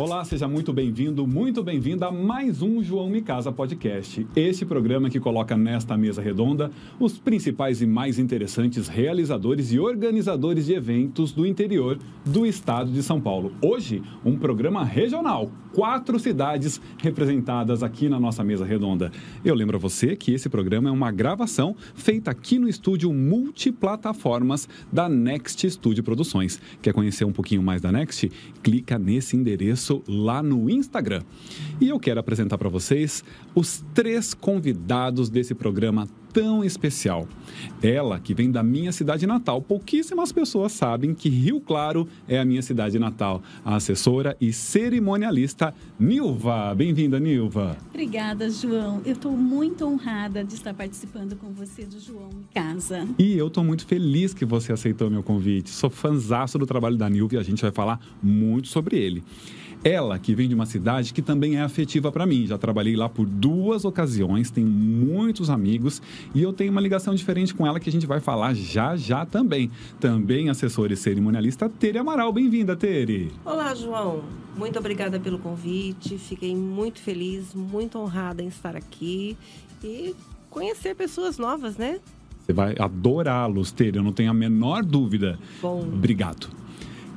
Olá, seja muito bem-vindo, muito bem-vinda a mais um João Me Casa Podcast. Este programa que coloca nesta mesa redonda os principais e mais interessantes realizadores e organizadores de eventos do interior do estado de São Paulo. Hoje, um programa regional, quatro cidades representadas aqui na nossa mesa redonda. Eu lembro a você que esse programa é uma gravação feita aqui no estúdio multiplataformas da Next Studio Produções. Quer conhecer um pouquinho mais da Next? Clica nesse endereço lá no Instagram. E eu quero apresentar para vocês os três convidados desse programa tão especial. Ela, que vem da minha cidade natal. Pouquíssimas pessoas sabem que Rio Claro é a minha cidade natal. A assessora e cerimonialista Nilva. Bem-vinda, Nilva. Obrigada, João. Eu estou muito honrada de estar participando com você do João em Casa. E eu estou muito feliz que você aceitou meu convite. Sou fanzaço do trabalho da Nilva e a gente vai falar muito sobre ele. Ela, que vem de uma cidade que também é afetiva para mim. Já trabalhei lá por duas ocasiões, tenho muitos amigos e eu tenho uma ligação diferente com ela que a gente vai falar já já também. Também assessora e cerimonialista Tere Amaral. Bem-vinda, Tere. Olá, João. Muito obrigada pelo convite. Fiquei muito feliz, muito honrada em estar aqui e conhecer pessoas novas, né? Você vai adorá-los, Tere, eu não tenho a menor dúvida. Bom. Obrigado.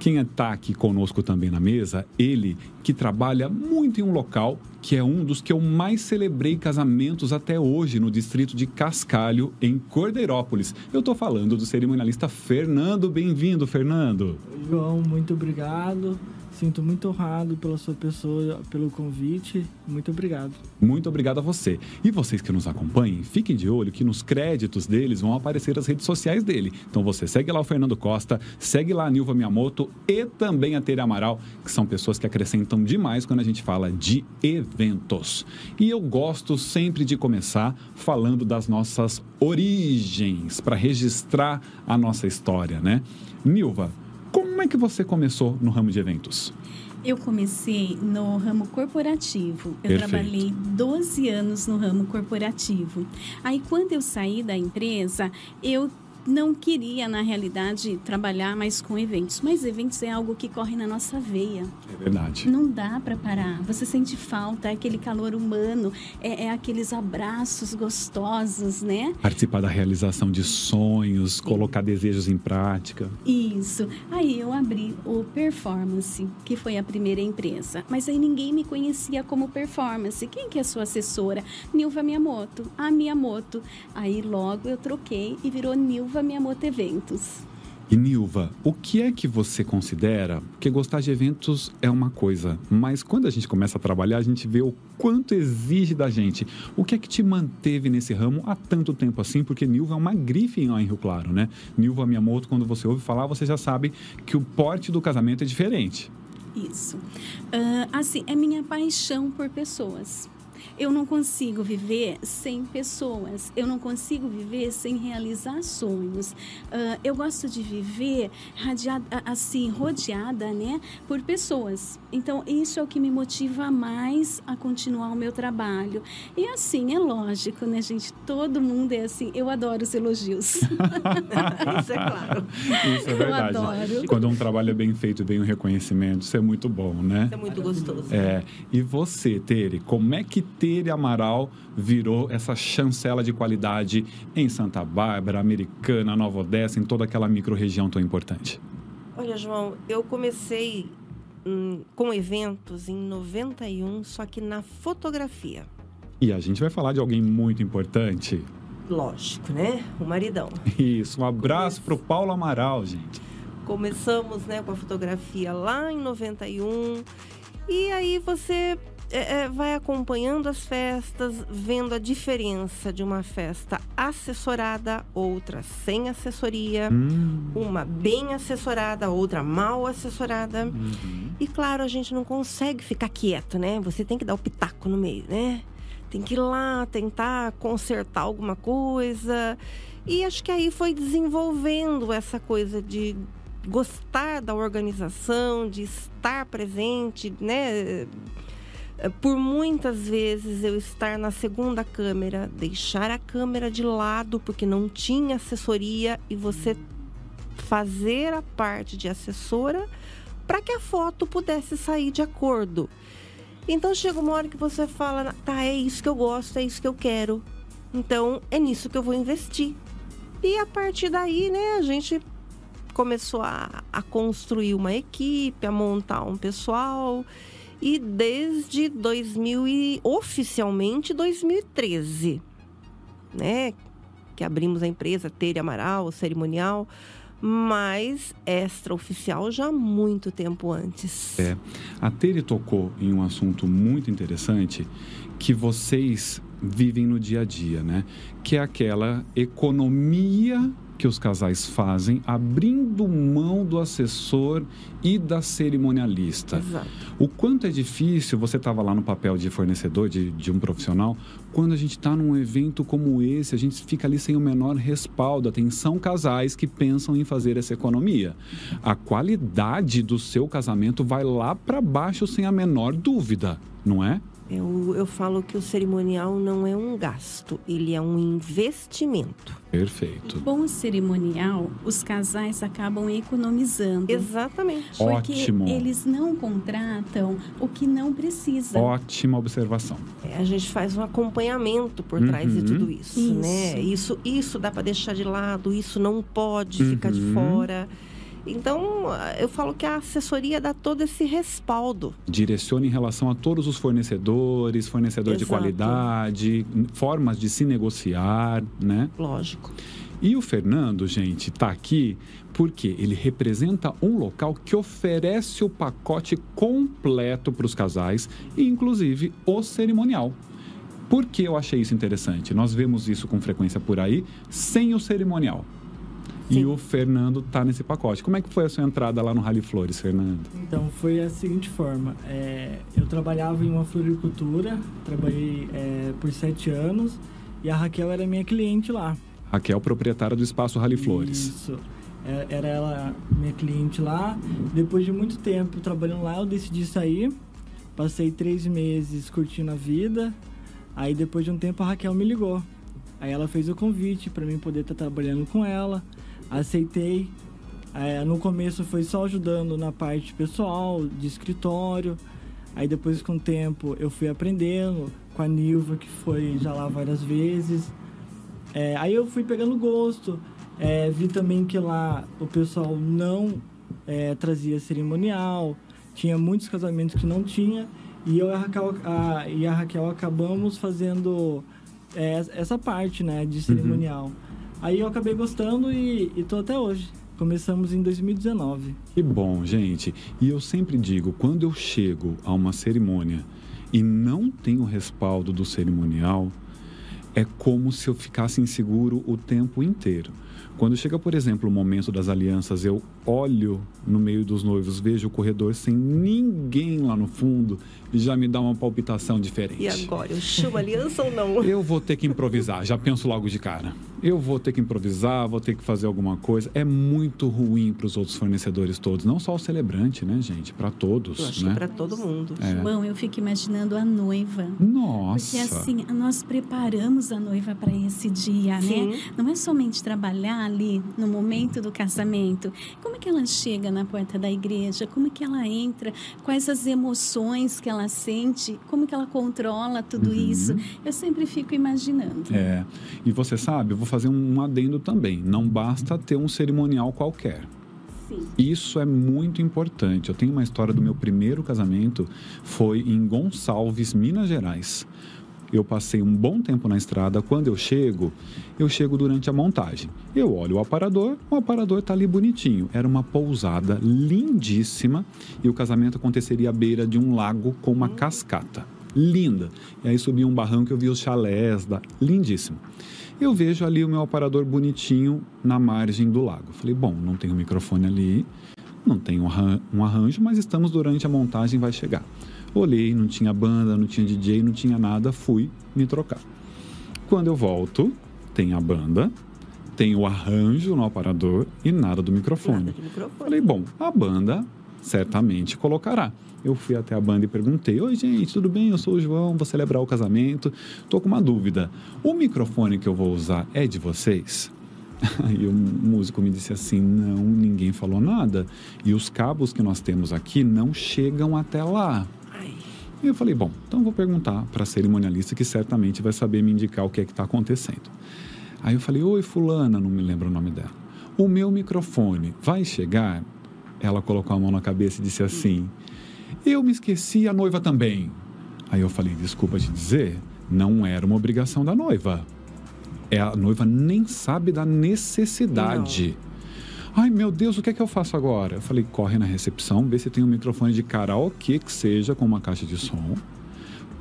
Quem está aqui conosco também na mesa, ele que trabalha muito em um local que é um dos que eu mais celebrei casamentos até hoje no distrito de Cascalho, em Cordeirópolis. Eu estou falando do cerimonialista Fernando. Bem-vindo, Fernando. João, muito obrigado. Sinto muito honrado pela sua pessoa, pelo convite. Muito obrigado. Muito obrigado a você. E vocês que nos acompanhem, fiquem de olho que nos créditos deles vão aparecer as redes sociais dele. Então você segue lá o Fernando Costa, segue lá a Nilva Miyamoto e também a Tere Amaral, que são pessoas que acrescentam demais quando a gente fala de eventos. E eu gosto sempre de começar falando das nossas origens, para registrar a nossa história, né? Nilva, como é que você começou no ramo de eventos? Eu comecei no ramo corporativo. Eu Perfeito. trabalhei 12 anos no ramo corporativo. Aí, quando eu saí da empresa, eu não queria, na realidade, trabalhar mais com eventos. Mas eventos é algo que corre na nossa veia. É verdade. Não dá para parar. Você sente falta, é aquele calor humano, é, é aqueles abraços gostosos, né? Participar da realização de sonhos, colocar desejos em prática. Isso. Aí eu abri o Performance, que foi a primeira empresa. Mas aí ninguém me conhecia como Performance. Quem que é a sua assessora? Nilva Miyamoto. A Miyamoto. Aí logo eu troquei e virou Nilva Miyamoto Eventos. E Nilva, o que é que você considera? Porque gostar de eventos é uma coisa, mas quando a gente começa a trabalhar, a gente vê o quanto exige da gente. O que é que te manteve nesse ramo há tanto tempo assim? Porque Nilva é uma grife em Rio Claro, né? Nilva Miyamoto, quando você ouve falar, você já sabe que o porte do casamento é diferente. Isso. Ah, assim, é minha paixão por pessoas. Eu não consigo viver sem pessoas. Eu não consigo viver sem realizar sonhos. Ah, eu gosto de viver radiada, assim, rodeada, né, por pessoas. Então, isso é o que me motiva mais a continuar o meu trabalho. E assim, é lógico, né, gente? Todo mundo é assim. Eu adoro os elogios. Isso é claro. Isso é verdade. adoro. Quando um trabalho é bem feito e bem o reconhecimento, isso é muito bom, né? Isso é muito gostoso. É. E você, Tere, como é que Tere Amaral virou essa chancela de qualidade em Santa Bárbara, Americana, Nova Odessa, em toda aquela microrregião tão importante? Olha, João, eu comecei hum, com eventos em 91, só que na fotografia. E a gente vai falar de alguém muito importante. Lógico, né? O maridão. Isso, um abraço pro Paulo Amaral, gente. Começamos né, com a fotografia lá em 91. E aí você é, é, vai acompanhando as festas, vendo a diferença de uma festa assessorada, outra sem assessoria, Hum, uma bem assessorada, outra mal assessorada. uhum. E claro, a gente não consegue ficar quieto, né? Você tem que dar o pitaco no meio, né? Tem que ir lá tentar consertar alguma coisa. E acho que aí foi desenvolvendo essa coisa de gostar da organização, de estar presente, né? Por muitas vezes eu estar na segunda câmera, deixar a câmera de lado porque não tinha assessoria e você fazer a parte de assessora para que a foto pudesse sair de acordo. Então chega uma hora que você fala, tá, é isso que eu gosto, é isso que eu quero. Então é nisso que eu vou investir. E a partir daí, né, a gente começou a, a construir uma equipe, a montar um pessoal. E desde 2000 e oficialmente 2013, né, que abrimos a empresa Tere Amaral, cerimonial, mas extraoficial já muito tempo antes. É. A Tere tocou em um assunto muito interessante que vocês vivem no dia a dia, né? Que é aquela economia que os casais fazem abrindo mão do assessor e da cerimonialista. Exato. O quanto é difícil, você estava lá no papel de fornecedor, de, de um profissional, quando a gente está num evento como esse, a gente fica ali sem o menor respaldo. Atenção, casais que pensam em fazer essa economia. A qualidade do seu casamento vai lá para baixo sem a menor dúvida, não é? Eu, eu falo que o cerimonial não é um gasto, ele é um investimento. Perfeito. Bom cerimonial, os casais acabam economizando. Exatamente. Porque Ótimo. eles não contratam o que não precisa. Ótima observação. É, a gente faz um acompanhamento por trás de Uhum. tudo isso, Isso. né? Isso, isso dá para deixar de lado, isso não pode ficar de Uhum. fora. Então, eu falo que a assessoria dá todo esse respaldo. Direcione em relação a todos os fornecedores, fornecedor de Exato. qualidade, formas de se negociar, né? Lógico. E o Fernando, gente, está aqui porque ele representa um local que oferece o pacote completo para os casais, inclusive o cerimonial. Por que eu achei isso interessante? Nós vemos isso com frequência por aí, sem o cerimonial. E Sim. o Fernando está nesse pacote. Como é que foi a sua entrada lá no Rally Flores, Fernando? Então, foi a seguinte forma. é, eu trabalhava em uma floricultura, trabalhei é, por sete anos e a Raquel era minha cliente lá. Raquel, proprietária do espaço Rally Flores. Isso. É, Era ela minha cliente lá. Depois de muito tempo trabalhando lá, eu decidi sair. Passei três meses curtindo a vida. Aí depois de um tempo a Raquel me ligou. Aí ela fez o convite para mim poder estar trabalhando com ela. Aceitei. É, no começo foi só ajudando na parte pessoal, de escritório. Aí depois com o tempo eu fui aprendendo com a Nilva, que foi já lá várias vezes. É, aí eu fui pegando gosto. É, vi também que lá o pessoal não é, trazia cerimonial. Tinha muitos casamentos que não tinha. E eu e a Raquel, a- e a Raquel acabamos fazendo é, essa parte né, de cerimonial. Aí eu acabei gostando e, e tô até hoje. Começamos em 2019. Que bom, gente. E eu sempre digo, quando eu chego a uma cerimônia e não tenho respaldo do cerimonial, é como se eu ficasse inseguro o tempo inteiro. Quando chega, por exemplo, o momento das alianças, eu olho no meio dos noivos, vejo o corredor sem ninguém lá no fundo e já me dá uma palpitação diferente. E agora, eu chamo aliança ou não? Eu vou ter que improvisar, já penso logo de cara. Eu vou ter que improvisar, vou ter que fazer alguma coisa. É muito ruim para os outros fornecedores todos, não só o celebrante, né, gente? Para todos, Eu acho né? que para todo mundo. É. Bom, eu fico imaginando a noiva. Nossa. Porque assim, nós preparamos a noiva para esse dia, né? Sim. Não é somente trabalhar ali no momento do casamento. Como é que ela chega na porta da igreja? Como é que ela entra? Quais as emoções que ela sente? Como que ela controla tudo Uhum. isso? Eu sempre fico imaginando. É. E você sabe, eu vou fazer um adendo também. Não basta ter um cerimonial qualquer. Isso é muito importante. Eu tenho uma história do meu primeiro casamento, foi em Gonçalves, Minas Gerais. Eu passei um bom tempo na estrada. Quando eu chego, eu chego durante a montagem. Eu olho o aparador, o aparador tá ali bonitinho. Era uma pousada lindíssima e o casamento aconteceria à beira de um lago com uma cascata. Linda. E aí subi um barranco e eu vi os chalés, da... lindíssimo. Eu vejo ali o meu aparador bonitinho na margem do lago. Falei, bom, não tem um microfone ali, não tem um arranjo, mas estamos durante a montagem, vai chegar. Olhei, não tinha banda, não tinha DJ, não tinha nada, fui me trocar. Quando eu volto, tem a banda, tem o arranjo no aparador e nada do microfone. Nada microfone. Falei, bom, a banda certamente colocará. Eu fui até a banda e perguntei: Oi, gente, tudo bem? Eu sou o João, vou celebrar o casamento. Tô com uma dúvida. O microfone que eu vou usar é de vocês? Aí o músico me disse assim: não, ninguém falou nada. E os cabos que nós temos aqui não chegam até lá. E eu falei: bom, então vou perguntar para a cerimonialista que certamente vai saber me indicar o que é que está acontecendo. Aí eu falei: oi, Fulana, não me lembro o nome dela. O meu microfone vai chegar? Ela colocou a mão na cabeça e disse assim: eu me esqueci, a noiva também. Aí eu falei: desculpa te dizer, não era uma obrigação da noiva. É, a noiva nem sabe da necessidade. Ai, meu Deus, o que é que eu faço agora? Eu falei, corre na recepção, vê se tem um microfone de karaokê que seja com uma caixa de som.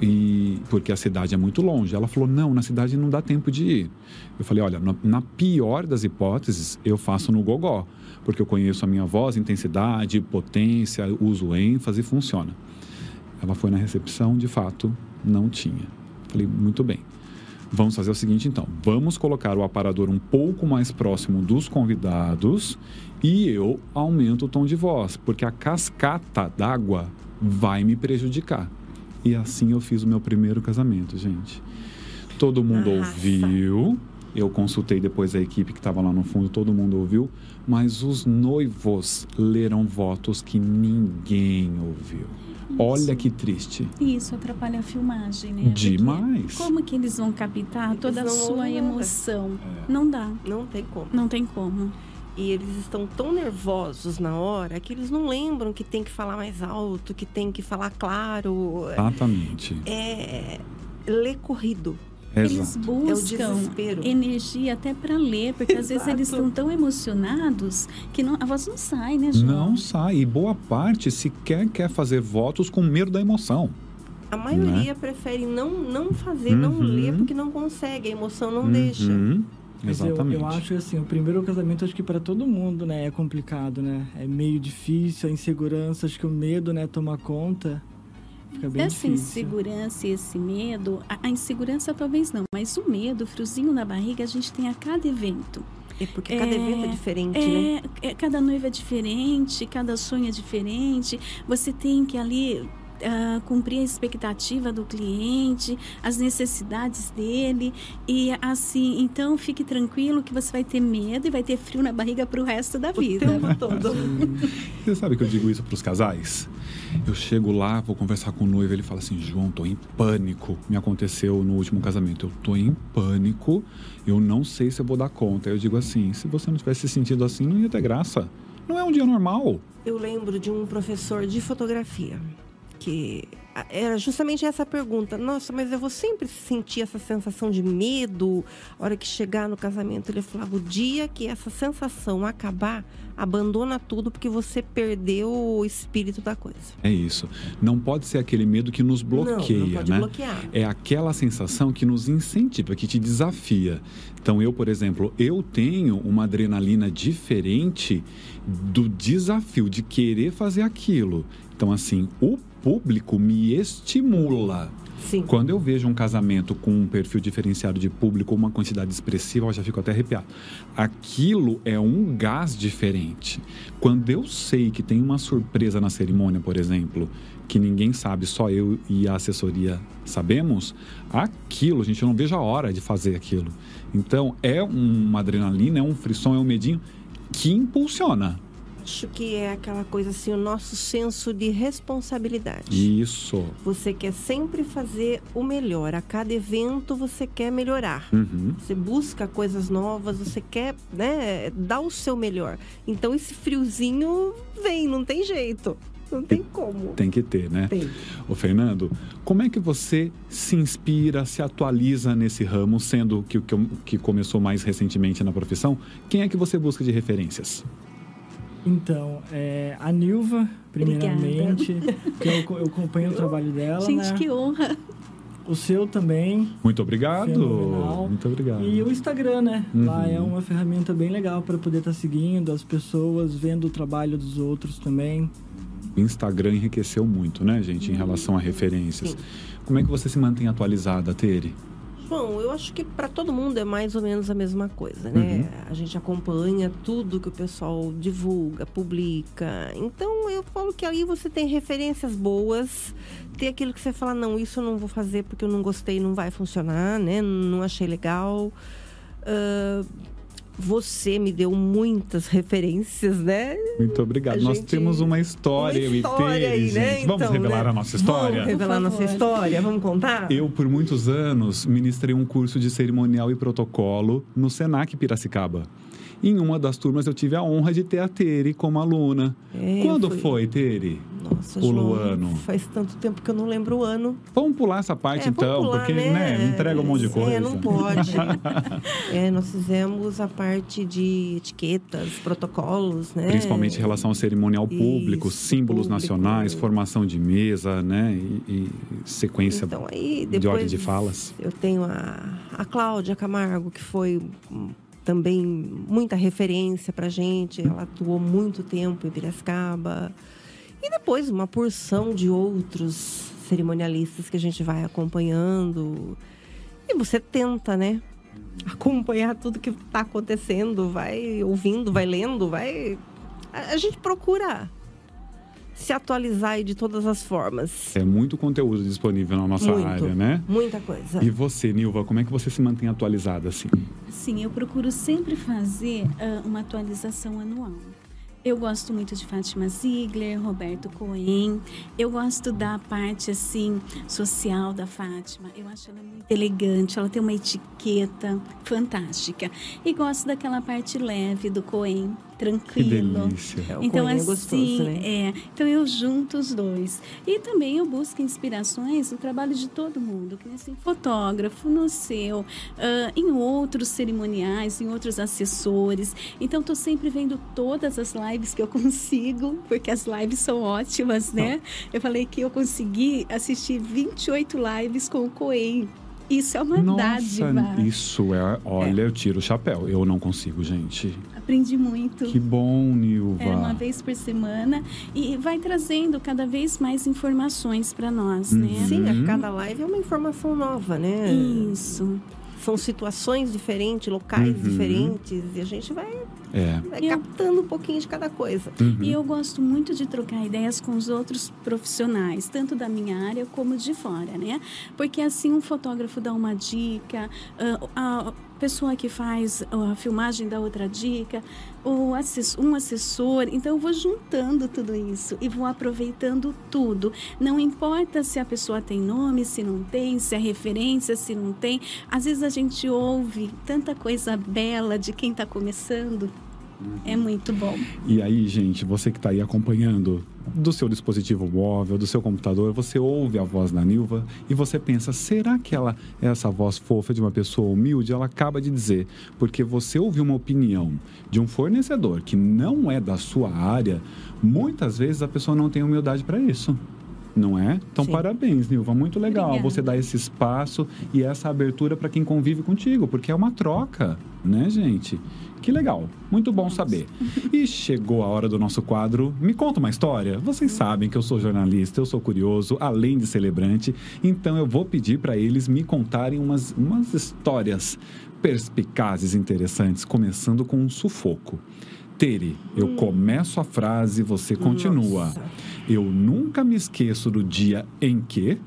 E porque a cidade é muito longe. Ela falou: "Não, na cidade não dá tempo de ir". Eu falei: "Olha, na, pior das hipóteses, eu faço no gogó, porque eu conheço a minha voz, intensidade, potência, uso ênfase funciona". Ela foi na recepção, de fato, não tinha. Falei: "Muito bem. Vamos fazer o seguinte então, vamos colocar o aparador um pouco mais próximo dos convidados e eu aumento o tom de voz, porque a cascata d'água vai me prejudicar. E assim eu fiz o meu primeiro casamento, gente. Todo mundo Arrasa. ouviu, eu consultei depois a equipe que estava lá no fundo, todo mundo ouviu, mas os noivos leram votos que ninguém ouviu. Olha que triste. E isso atrapalha a filmagem, né? Porque Demais. Como que eles vão captar toda a sua emoção? É. Não dá. não tem como. Não tem como. E eles estão tão nervosos na hora que eles não lembram que tem que falar mais alto, que tem que falar claro. Exatamente. É ler corrido. Eles Exato. buscam desespero. energia até para ler, porque às vezes eles Exato. estão tão emocionados que não- a voz não sai, né, João? Não sai. E boa parte sequer quer fazer votos com medo da emoção. A maioria prefere não, não fazer, não Uhum. ler, porque não consegue, a emoção não deixa. Uhum. Mas eu, Exatamente. eu acho assim, o primeiro casamento acho que para todo mundo, né, é complicado, né? É meio difícil, a insegurança, acho que o medo, né, toma conta. Fica bem Essa difícil. insegurança e esse medo, a, a insegurança talvez não, mas o medo, o friozinho na barriga, a gente tem a cada evento. É porque cada É, evento é diferente, né? É, é, cada noiva é diferente, cada sonho é diferente. Você tem que ali ah, cumprir a expectativa do cliente, as necessidades dele e assim, então fique tranquilo que você vai ter medo e vai ter frio na barriga para o resto da vida. O tempo todo. Você sabe que eu digo isso para os casais? Eu chego lá, vou conversar com o noivo, ele fala assim: João, tô em pânico. Me aconteceu no último casamento. Eu tô em pânico, eu não sei se eu vou dar conta. Eu digo assim: se você não tivesse se sentido assim, não ia ter graça. Não é um dia normal. Eu lembro de um professor de fotografia que a- era justamente essa pergunta. Nossa, mas eu vou sempre sentir essa sensação de medo a hora que chegar no casamento. Ele falava: o dia que essa sensação acabar, abandona tudo porque você perdeu o espírito da coisa. É isso. Não pode ser aquele medo que nos bloqueia, não, não pode né? bloquear. é aquela sensação que nos incentiva, que te desafia. Então, eu, por exemplo, eu tenho uma adrenalina diferente do desafio de querer fazer aquilo. Então, assim, o público me estimula. Sim. Quando eu vejo um casamento com um perfil diferenciado de público, uma quantidade expressiva, eu já fico até arrepiado. Aquilo é um gás diferente. Quando eu sei que tem uma surpresa na cerimônia, por exemplo, que ninguém sabe, só eu e a assessoria sabemos, aquilo, gente, eu não vejo a hora de fazer aquilo. Então, é uma adrenalina, é um frisson, é um medinho que impulsiona. Acho que é aquela coisa assim, o nosso senso de responsabilidade. Isso. Você quer sempre fazer o melhor. A cada evento você quer melhorar. Uhum. Você busca coisas novas, você quer, né, dar o seu melhor. Então esse friozinho vem, não tem jeito. Não tem como. Tem que ter, né? Tem. Ô Fernando, como é que você se inspira, se atualiza nesse ramo, sendo que o que, que começou mais recentemente na profissão? Quem é que você busca de referências? Então, é, a Nilva, primeiramente, que eu, eu acompanho o trabalho dela, Gente, né? que honra! O seu também. Muito obrigado. Fenomenal. Muito obrigado. E o Instagram, né? Lá Uhum. é uma ferramenta bem legal para poder estar seguindo as pessoas, vendo o trabalho dos outros também. O Instagram enriqueceu muito, né, gente, em relação a referências. Sim. Como é que você se mantém atualizada, Tere? João, eu acho que para todo mundo é mais ou menos a mesma coisa, né? A gente acompanha tudo que o pessoal divulga, publica. Então eu falo que aí você tem referências boas, tem aquilo que você fala, não, isso eu não vou fazer porque eu não gostei, não vai funcionar, né? Não achei legal. Ah, você me deu muitas referências, né? Muito obrigado. A Nós gente- temos uma história, Uma eu e história Tere, aí, né? gente. Vamos Então, revelar né? a nossa história? Vamos revelar Por nossa história, vamos contar? Eu, por muitos anos, ministrei um curso de cerimonial e protocolo no Senac Piracicaba. Em uma das turmas, eu tive a honra de ter a Tere como aluna. É, Quando foi- foi, Tere? Nossa, o João, ano? faz tanto tempo que eu não lembro o ano. Vamos pular essa parte, É, então, pular, porque, né? né, entrega um monte de coisa. É, não pode. é, nós fizemos a parte de etiquetas, protocolos, né? Principalmente em relação ao cerimonial público, Isso, símbolos público. nacionais, formação de mesa, né? E, e sequência Então, aí, de ordem de falas. Eu tenho a, a Cláudia Camargo, que foi também muita referência pra gente. Ela atuou muito tempo em Piracicaba. E depois uma porção de outros cerimonialistas que a gente vai acompanhando. E você tenta, né? Acompanhar tudo que está acontecendo, vai ouvindo, vai lendo, vai. A gente procura se atualizar aí de todas as formas. É muito conteúdo disponível na nossa Muito. área, né? Muita coisa. E você, Nilva, como é que você se mantém atualizada assim? Sim, eu procuro sempre fazer ah, uma atualização anual. Eu gosto muito de Fátima Ziegler, Roberto Cohen. Eu gosto da parte assim social da Fátima. Eu acho ela muito elegante, ela tem uma etiqueta fantástica. E gosto daquela parte leve do Cohen, tranquilo. delícia. É, Então, é assim, gostoso, né? é. Então, eu junto os dois. E também eu busco inspirações no trabalho de todo mundo, que nem assim, fotógrafo, no seu, ah, em outros cerimoniais, em outros assessores. Então, estou sempre vendo todas as lives que eu consigo, porque as lives são ótimas, né? Eu falei que eu consegui assistir 28 lives com o Coen. Isso é uma dádiva. Nossa, isso é. Olha, eu tiro o chapéu. Eu não consigo, gente. Aprendi muito. Que bom, Nilva. É uma vez por semana e vai trazendo cada vez mais informações para nós, né? Uhum. Sim, a cada live é uma informação nova, né? Isso. São situações diferentes, locais Uhum. diferentes, e a gente vai, É. vai Eu- captando um pouquinho de cada coisa. Uhum. E eu gosto muito de trocar ideias com os outros profissionais, tanto da minha área como de fora, né? Porque assim um fotógrafo dá uma dica, ah, a pessoa que faz a filmagem dá outra dica, o assess- um assessor. Então eu vou juntando tudo isso e vou aproveitando tudo. Não importa se a pessoa tem nome, se não tem, se é referência, se não tem. Às vezes a gente ouve tanta coisa bela de quem está começando. É muito bom. E aí, gente, você que está aí acompanhando do seu dispositivo móvel, do seu computador, você ouve a voz da Nilva e você pensa: será que ela essa voz fofa de uma pessoa humilde? Ela acaba de dizer, porque você ouviu uma opinião de um fornecedor que não é da sua área, muitas vezes a pessoa não tem humildade para isso. Não é? Então, Sim. parabéns, Nilva. Muito legal Obrigada. você dar esse espaço e essa abertura para quem convive contigo, porque é uma troca, né, gente? Que legal. Muito bom saber. E chegou a hora do nosso quadro Me Conta uma História. Vocês sabem que eu sou jornalista, eu sou curioso, além de celebrante. Então eu vou pedir para eles me contarem umas, umas histórias perspicazes, interessantes, começando com um sufoco. Tere, eu começo a frase, você continua. Nossa. Eu nunca me esqueço do dia em que.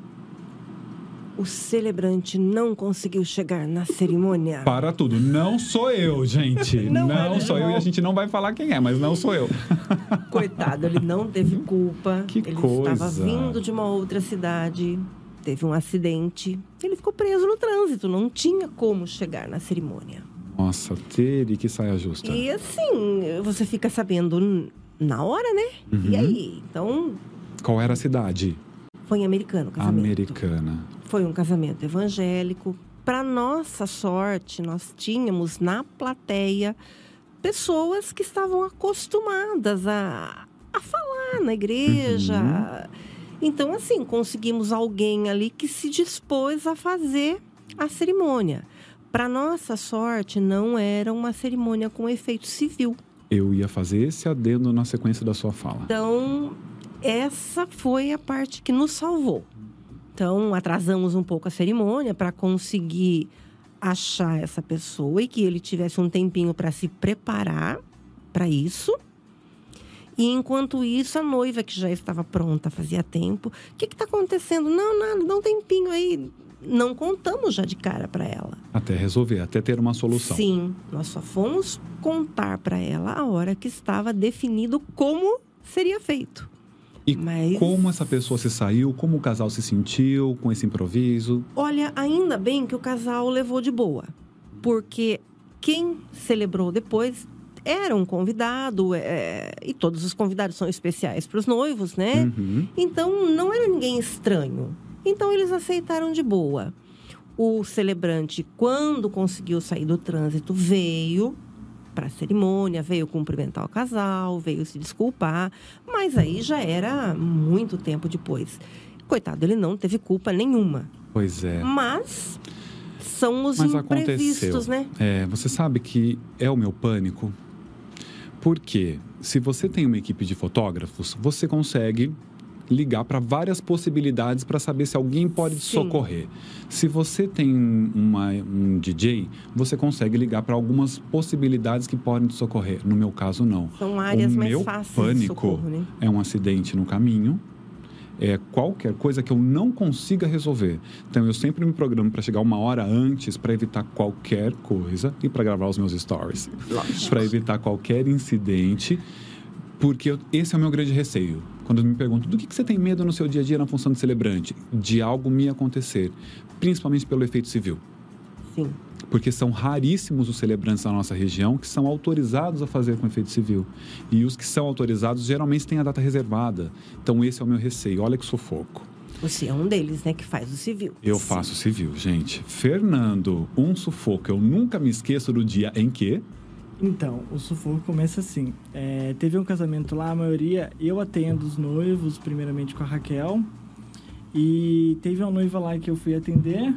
O celebrante não conseguiu chegar na cerimônia. Para tudo. Não sou eu, gente. Não Não, é, sou eu e a não. gente não vai falar quem é, mas não sou eu. Coitado, ele não teve culpa. Que ele coisa. estava vindo de uma outra cidade, teve um acidente. Ele ficou preso no trânsito, não tinha como chegar na cerimônia. Nossa, Tere, que saia justa. E assim, você fica sabendo na hora, né? Uhum. E aí? Então, Qual era a cidade? foi em americano o casamento. Americana. Foi um casamento evangélico. Para nossa sorte, nós tínhamos na plateia pessoas que estavam acostumadas a, a falar na igreja. Então, assim, conseguimos alguém ali que se dispôs a fazer a cerimônia. Para nossa sorte, não era uma cerimônia com efeito civil. Eu ia fazer esse adendo na sequência da sua fala. Então, essa foi a parte que nos salvou. Então, atrasamos um pouco a cerimônia para conseguir achar essa pessoa e que ele tivesse um tempinho para se preparar para isso. E enquanto isso, a noiva que já estava pronta fazia tempo, o que está acontecendo? Não, nada, dá um tempinho aí. Não contamos já de cara para ela. Até resolver, até ter uma solução. Sim, nós só fomos contar para ela a hora que estava definido como seria feito. E Mas- como essa pessoa se saiu, como o casal se sentiu com esse improviso? Olha, ainda bem que o casal levou de boa, porque quem celebrou depois era um convidado, é, e todos os convidados são especiais para os noivos, né? Uhum. Então não era ninguém estranho. Então eles aceitaram de boa. O celebrante, quando conseguiu sair do trânsito, veio para a cerimônia, veio cumprimentar o casal, veio se desculpar, mas aí já era muito tempo depois. Coitado, ele não teve culpa nenhuma. Pois é. Mas são os Mas imprevistos, aconteceu. né? É, você sabe que é o meu pânico. Porque se você tem uma equipe de fotógrafos, você consegue ligar para várias possibilidades para saber se alguém pode te socorrer. Se você tem uma- um DJ, você consegue ligar para algumas possibilidades que podem te socorrer. No meu caso, não. São áreas o mais meu fáceis pânico socorro, né? é um acidente no caminho, é qualquer coisa que eu não consiga resolver. Então eu sempre me programo para chegar uma hora antes para evitar qualquer coisa e para gravar os meus stories, para evitar qualquer incidente, porque eu- esse é o meu grande receio. Quando me perguntam do que, que você tem medo no seu dia a dia na função de celebrante, de algo me acontecer, principalmente pelo efeito civil Sim. porque são raríssimos os celebrantes da nossa região que são autorizados a fazer com efeito civil. E os que são autorizados geralmente têm a data reservada. Então esse é o meu receio. Olha que sufoco. Você é um deles, né, que faz o civil. Eu faço civil, gente. Fernando, um sufoco. Eu nunca me esqueço do dia em que. Então, o sufoco começa assim. É, teve um casamento lá, a maioria, eu atendo os noivos, primeiramente com a Raquel. E teve uma noiva lá que eu fui atender.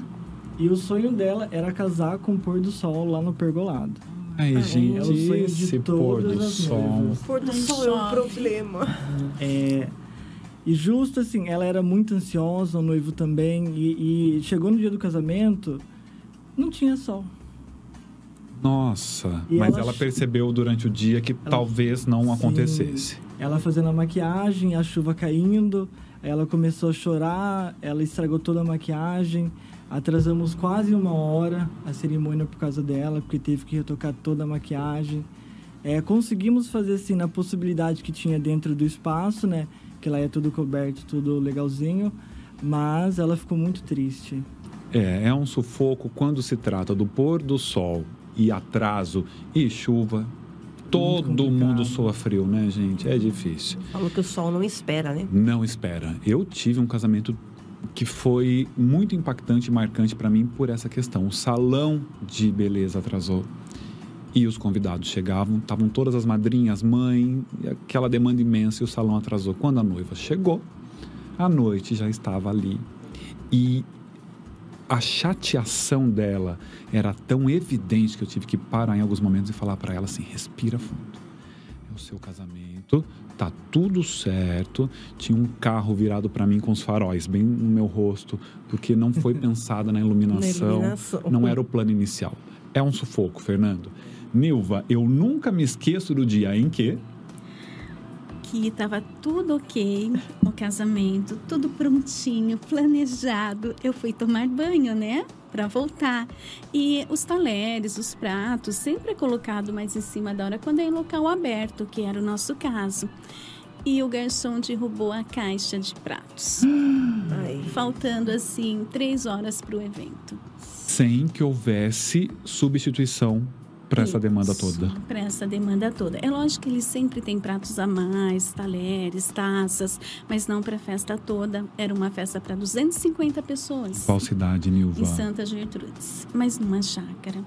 E o sonho dela era casar com o pôr do sol lá no pergolado. Ai, Ai, gente, é o sonho de esse todas pôr do as sol. noivas. Pôr do sol é um problema. É, e justo assim, ela era muito ansiosa, o noivo também. E, e chegou no dia do casamento, não tinha sol. Nossa, E mas ela ela percebeu durante o dia que talvez não Sim. acontecesse. Ela fazendo a maquiagem, a chuva caindo, ela começou a chorar, ela estragou toda a maquiagem. Atrasamos quase uma hora a cerimônia por causa dela, porque teve que retocar toda a maquiagem. É, conseguimos fazer assim na possibilidade que tinha dentro do espaço, né? Que lá é tudo coberto, tudo legalzinho. Mas ela ficou muito triste. É, é um sufoco quando se trata do pôr do sol e atraso e chuva. Todo mundo soa frio, né, gente? É difícil. Falou que o sol não espera, né? Não espera. Eu tive um casamento que foi muito impactante e marcante para mim por essa questão. O salão de beleza atrasou. E os convidados chegavam, estavam todas as madrinhas, mãe, aquela demanda imensa e o salão atrasou. Quando a noiva chegou, a noite já estava ali. E a chateação dela era tão evidente que eu tive que parar em alguns momentos e falar para ela assim: respira fundo. É o seu casamento, tá tudo certo. Tinha um carro virado para mim com os faróis bem no meu rosto, porque não foi pensada na iluminação, Na iluminação. não era o plano inicial. É um sufoco, Fernando. Nilva, eu nunca me esqueço do dia em que que estava tudo ok, o casamento, tudo prontinho, planejado. Eu fui tomar banho, né? Para voltar. E os talheres, os pratos, sempre é colocado mais em cima da hora quando é em local aberto, que era o nosso caso. E o garçom derrubou a caixa de pratos, Ai. faltando assim três horas para o evento. sem que houvesse substituição para essa demanda toda. Para essa demanda toda. É lógico que eles sempre têm pratos a mais, talheres, taças, mas não para a festa toda. Era uma festa para 250 pessoas. Qual cidade, Nilva? Em Santa Gertrudes, mas numa chácara.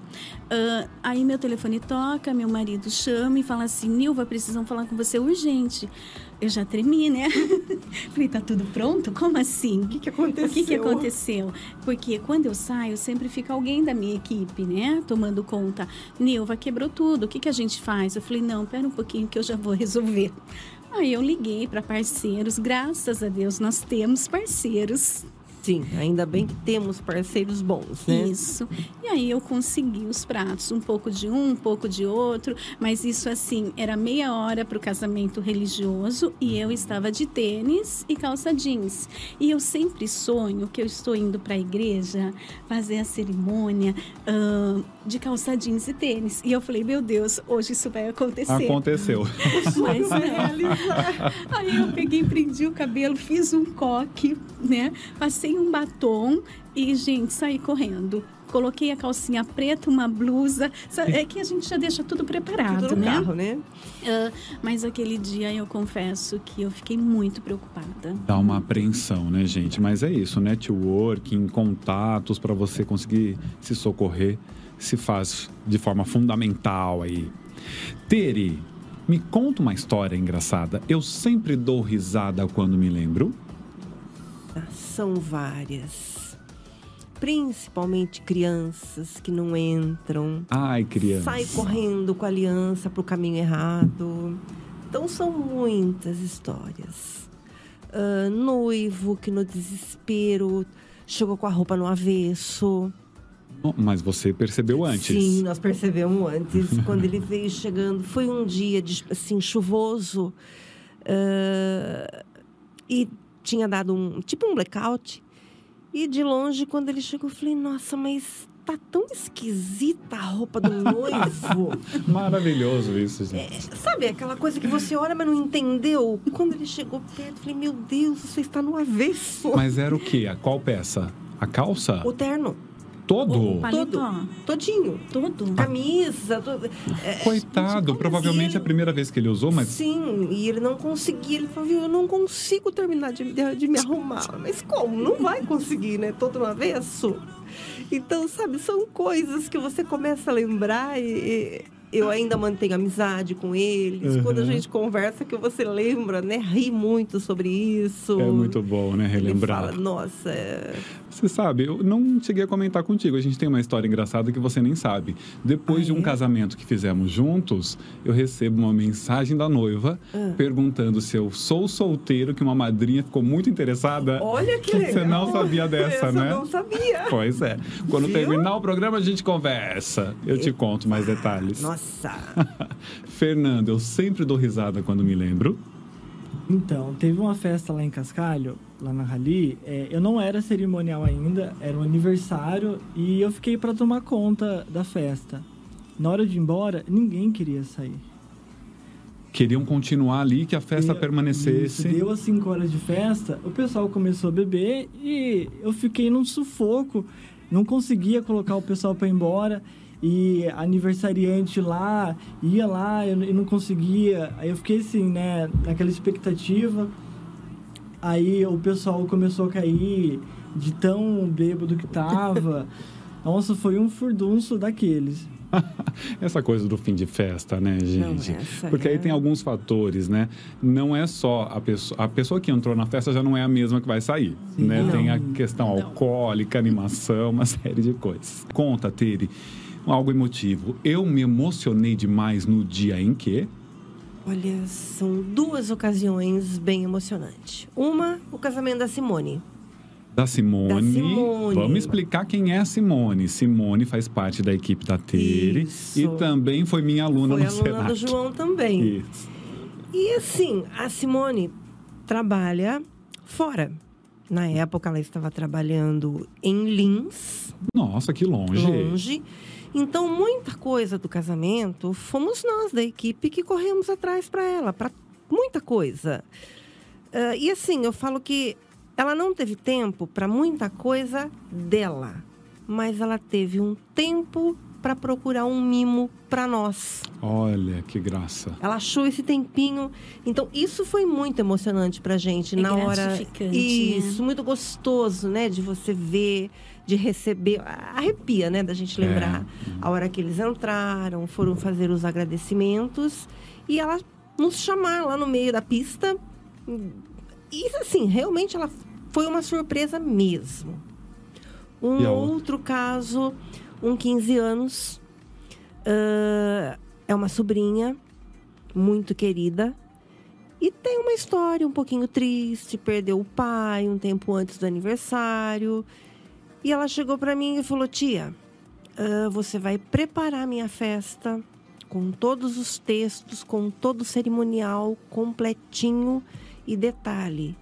Ah, aí meu telefone toca, meu marido chama e fala assim: Nilva, precisam falar com você urgente. Eu já tremi, né? Falei, tá tudo pronto? Como assim? O que, que aconteceu? O que, que aconteceu? Porque quando eu saio, sempre fica alguém da minha equipe, né? Tomando conta. Nilva, quebrou tudo. O que, que a gente faz? Eu falei, não, pera um pouquinho que eu já vou resolver. Aí eu liguei para parceiros. Graças a Deus, nós temos parceiros. Sim, ainda bem que temos parceiros bons, né? Isso. E aí eu consegui os pratos, um pouco de um, um pouco de outro, mas isso assim, era meia hora para o casamento religioso e eu estava de tênis e calça jeans. E eu sempre sonho que eu estou indo para a igreja fazer a cerimônia uh, de calça jeans e tênis. E eu falei, meu Deus, hoje isso vai acontecer. Aconteceu. Mas é, aí eu peguei, prendi o cabelo, fiz um coque, né? Passei um batom e, gente, saí correndo. Coloquei a calcinha preta, uma blusa. É que a gente já deixa tudo preparado, tudo no né? carro, né? Uh, mas aquele dia eu confesso que eu fiquei muito preocupada. Dá uma apreensão, né, gente? Mas é isso, networking, contatos para você conseguir se socorrer se faz de forma fundamental aí. Tere, me conta uma história engraçada. Eu sempre dou risada quando me lembro. São várias. Principalmente crianças que não entram. Ai, criança. Sai correndo com a aliança para o caminho errado. Então são muitas histórias. Uh, noivo que no desespero chegou com a roupa no avesso. Mas você percebeu antes? Sim, nós percebemos antes. quando ele veio chegando, foi um dia de, assim chuvoso uh, e tinha dado um tipo um blackout. E de longe, quando ele chegou, eu falei: Nossa, mas tá tão esquisita a roupa do noivo. Maravilhoso isso, gente. É, sabe aquela coisa que você olha, mas não entendeu? Quando ele chegou perto, eu falei: Meu Deus, você está no avesso. Mas era o quê? A qual peça? A calça? O terno. Todo? Todo. Todinho. Todo. Camisa. Todo. É, Coitado, provavelmente ele... a primeira vez que ele usou, mas. Sim, e ele não conseguia. Ele falou, eu não consigo terminar de, de, de me arrumar. Mas como? Não vai conseguir, né? Todo no avesso. Então, sabe, são coisas que você começa a lembrar e, eu ainda mantenho amizade com eles. Uhum. Quando a gente conversa, que você lembra, né? Ri muito sobre isso. É muito bom, né? Relembrar. Ele fala, Nossa. É... Você sabe, eu não cheguei a comentar contigo. A gente tem uma história engraçada que você nem sabe. Depois ah, de um é? casamento que fizemos juntos, eu recebo uma mensagem da noiva ah. perguntando se eu sou solteiro, que uma madrinha ficou muito interessada. Olha que legal. Você não sabia dessa, Essa né? Eu não sabia. Pois é. Quando Viu? terminar o programa, a gente conversa. Eu te conto mais detalhes. Nossa. Fernando, eu sempre dou risada quando me lembro. Então, teve uma festa lá em Cascalho, lá na Rally. É, eu não era cerimonial ainda, era um aniversário e eu fiquei para tomar conta da festa. Na hora de ir embora, ninguém queria sair. Queriam continuar ali, que a festa deu, permanecesse. Isso, deu as 5 horas de festa, o pessoal começou a beber e eu fiquei num sufoco. Não conseguia colocar o pessoal para ir embora e aniversariante lá, ia lá e não conseguia. Aí eu fiquei assim, né, naquela expectativa. Aí o pessoal começou a cair de tão bêbado que tava. Nossa, foi um furdunço daqueles. essa coisa do fim de festa, né, gente? Não, Porque é... aí tem alguns fatores, né? Não é só a pessoa, a pessoa que entrou na festa já não é a mesma que vai sair, Sim, né? Não. Tem a questão não. alcoólica, animação, uma série de coisas. Conta, Tere, algo emotivo. Eu me emocionei demais no dia em que. Olha, são duas ocasiões bem emocionantes. Uma, o casamento da Simone. Da Simone. Da Simone. Vamos explicar quem é a Simone. Simone faz parte da equipe da Tere Isso. e também foi minha aluna foi no aluna Senac. do João também. Isso. E assim, a Simone trabalha fora. Na época ela estava trabalhando em Lins. Nossa, que longe. Longe. Então, muita coisa do casamento fomos nós da equipe que corremos atrás para ela, para muita coisa. Uh, e assim, eu falo que ela não teve tempo para muita coisa dela, mas ela teve um tempo para procurar um mimo para nós. Olha que graça. Ela achou esse tempinho. Então, isso foi muito emocionante pra gente é na hora. Isso, né? muito gostoso, né, de você ver de receber, arrepia, né, da gente lembrar é. a hora que eles entraram, foram fazer os agradecimentos e ela nos chamar lá no meio da pista. E assim, realmente ela foi uma surpresa mesmo. Um outro caso, um 15 anos, uh, é uma sobrinha muito querida E tem uma história um pouquinho triste, perdeu o pai um tempo antes do aniversário. E ela chegou para mim e falou: "Tia, uh, você vai preparar minha festa com todos os textos, com todo o cerimonial completinho e detalhe.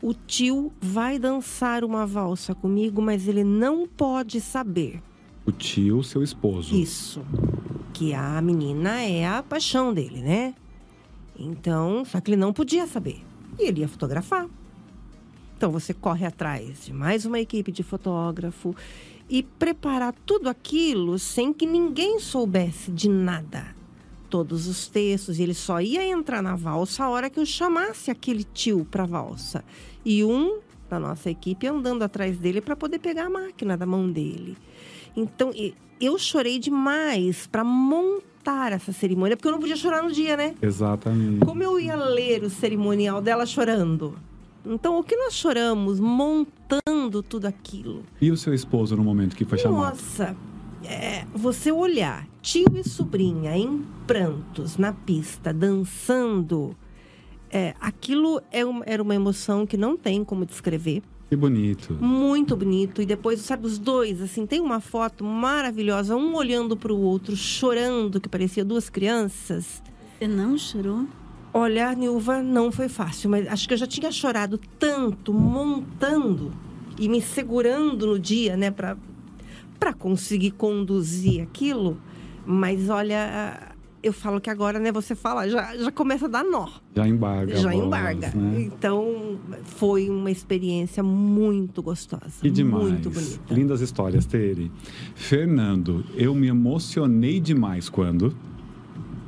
O tio vai dançar uma valsa comigo, mas ele não pode saber. O tio, seu esposo. Isso. Que a menina é a paixão dele, né? Então, só que ele não podia saber. E ele ia fotografar. Então você corre atrás de mais uma equipe de fotógrafo e preparar tudo aquilo sem que ninguém soubesse de nada. Todos os textos, e ele só ia entrar na valsa a hora que eu chamasse aquele tio para valsa. E um da nossa equipe andando atrás dele para poder pegar a máquina da mão dele. Então, eu chorei demais para montar essa cerimônia, porque eu não podia chorar no dia, né? Exatamente. Como eu ia ler o cerimonial dela chorando? Então, o que nós choramos montando tudo aquilo? E o seu esposo no momento que foi chamado? Nossa, é, você olhar tio e sobrinha em prantos na pista, dançando, é, aquilo é uma, era uma emoção que não tem como descrever. Que bonito. Muito bonito. E depois, sabe, os dois, assim, tem uma foto maravilhosa, um olhando para o outro, chorando, que parecia duas crianças. Você não chorou? Olha, Nilva, não foi fácil, mas acho que eu já tinha chorado tanto montando e me segurando no dia, né, para para conseguir conduzir aquilo. Mas olha, eu falo que agora, né, você fala, já, já começa a dar nó. Já embarga. Já embarga. Né? Então, foi uma experiência muito gostosa. Que demais. Muito bonita. Lindas histórias, Tere. Fernando, eu me emocionei demais quando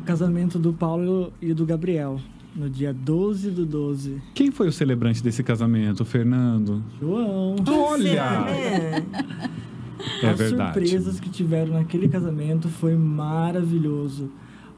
casamento do Paulo e do Gabriel, no dia 12 do 12. Quem foi o celebrante desse casamento, Fernando? João. Olha! É. É As verdade. surpresas que tiveram naquele casamento foi maravilhoso.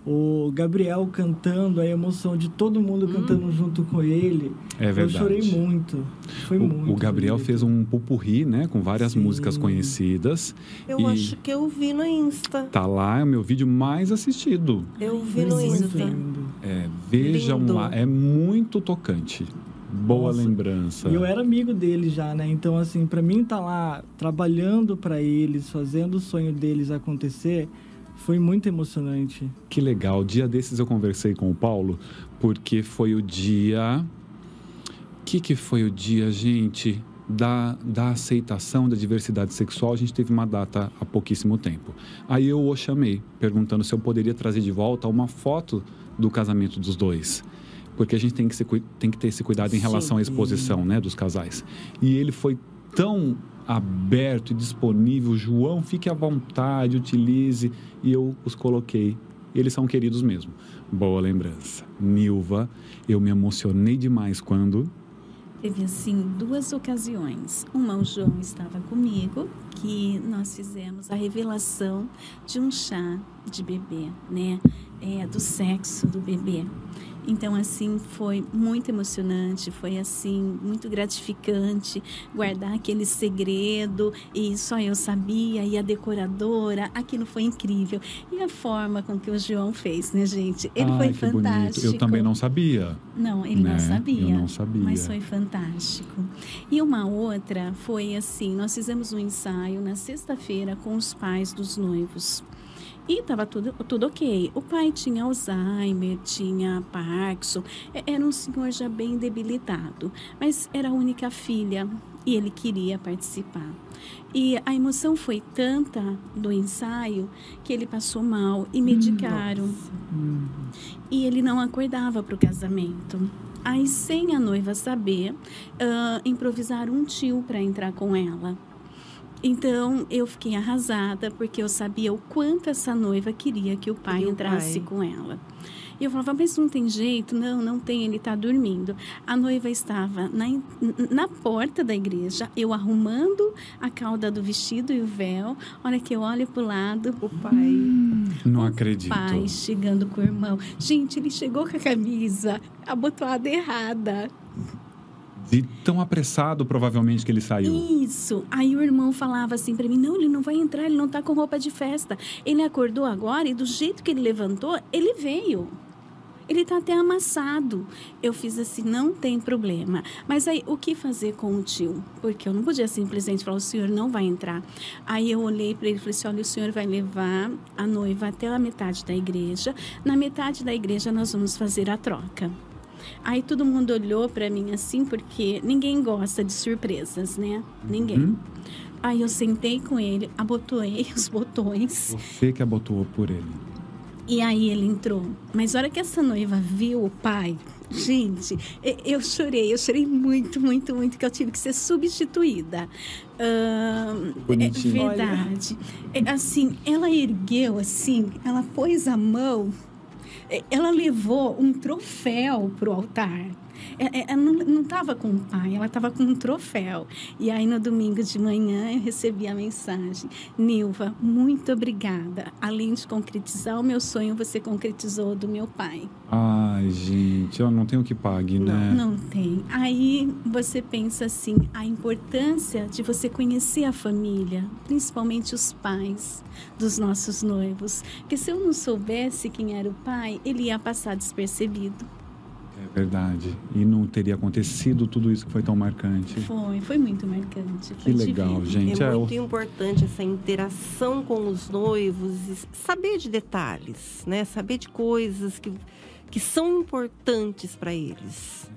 O Gabriel cantando, a emoção de todo mundo cantando junto com ele. É verdade. Eu chorei muito. Foi o, muito. o Gabriel bonito. fez um pupurri, né, com várias Sim. músicas conhecidas. Eu E- acho que eu vi no Insta. Tá lá, é o meu vídeo mais assistido. Eu vi Foi no Insta. lindo. É, vejam Lindo. lá, é muito tocante. Boa Nossa. lembrança. E eu era amigo deles já, né? Então, assim, pra mim estar lá trabalhando pra eles, fazendo o sonho deles acontecer, foi muito emocionante. Que legal. Dia desses eu conversei com o Paulo, porque foi o dia. O que, que foi o dia, gente? Da, da aceitação da diversidade sexual, a gente teve uma data há pouquíssimo tempo. Aí eu o chamei, perguntando se eu poderia trazer de volta uma foto do casamento dos dois. Porque a gente tem que, se tem que ter esse cuidado em Sim. relação à exposição né, dos casais. E ele foi tão aberto e disponível. João, fique à vontade, utilize. E eu os coloquei. Eles são queridos mesmo. Boa lembrança. Nilva, eu me emocionei demais quando. Teve assim duas ocasiões. Uma o João estava comigo, que nós fizemos a revelação de um chá de bebê, né? É, do sexo do bebê. Então, assim, foi muito emocionante, foi, assim, muito gratificante guardar aquele segredo e só eu sabia, e a decoradora, aquilo foi incrível. E a forma com que o João fez, né, gente? Ele Ai, foi fantástico. bonito. Eu também não sabia. Não, ele né? não sabia. Eu não sabia. Mas foi fantástico. E uma outra foi assim: nós fizemos um ensaio na sexta-feira com os pais dos noivos. E estava tudo, tudo ok. O pai tinha Alzheimer, tinha Parkinson, era um senhor já bem debilitado, mas era a única filha e ele queria participar. E a emoção foi tanta do ensaio que ele passou mal e medicaram Hum. e ele não acordava para o casamento. Aí, sem a noiva saber, ah, improvisaram um tio para entrar com ela. Então, eu fiquei arrasada, porque eu sabia o quanto essa noiva queria que o pai o entrasse pai. com ela. E eu falava, mas não tem jeito? Não, não tem, ele está dormindo. A noiva estava na, na porta da igreja, eu arrumando a cauda do vestido e o véu. Hora que eu olho para o lado, O pai. Não o acredito. pai chegando com o irmão. Gente, ele chegou com a camisa abotoada errada. De tão apressado, provavelmente, que ele saiu. Isso. Aí o irmão falava assim pra mim: não, ele não vai entrar, ele não tá com roupa de festa. Ele acordou agora e do jeito que ele levantou, ele veio. Ele está até amassado. Eu fiz assim, não tem problema. Mas aí, o que fazer com o tio? Porque eu não podia simplesmente falar, o senhor não vai entrar. Aí eu olhei para ele e falei assim, olha, o senhor vai levar a noiva até a metade da igreja. Na metade da igreja nós vamos fazer a troca. Aí todo mundo olhou para mim assim, porque ninguém gosta de surpresas, né? Ninguém. Uhum. Aí eu sentei com ele, abotoei os botões. Você que abotoou por ele. E aí ele entrou. Mas a hora que essa noiva viu o pai, gente, e- eu chorei, eu chorei muito, muito, muito, que eu tive que ser substituída. Ahn, é verdade. É, assim, ela ergueu assim, ela pôs a mão, ela levou um troféu pro altar. É, é, Ela não estava com o pai, ela estava com um troféu. E aí, no domingo de manhã, eu recebi a mensagem: Nilva, muito obrigada. Além de concretizar o meu sonho, você concretizou o do meu pai. Ai, gente, eu não tenho que pague, né? Não tem. Aí você pensa assim: a importância de você conhecer a família, principalmente os pais dos nossos noivos. Porque se eu não soubesse quem era o pai, ele ia passar despercebido. É verdade. E não teria acontecido tudo isso que foi tão marcante. Foi, foi muito marcante. Que foi legal, divino. gente. É É, muito o- importante essa interação com os noivos, saber de detalhes, né? Saber de coisas que, que são importantes para eles.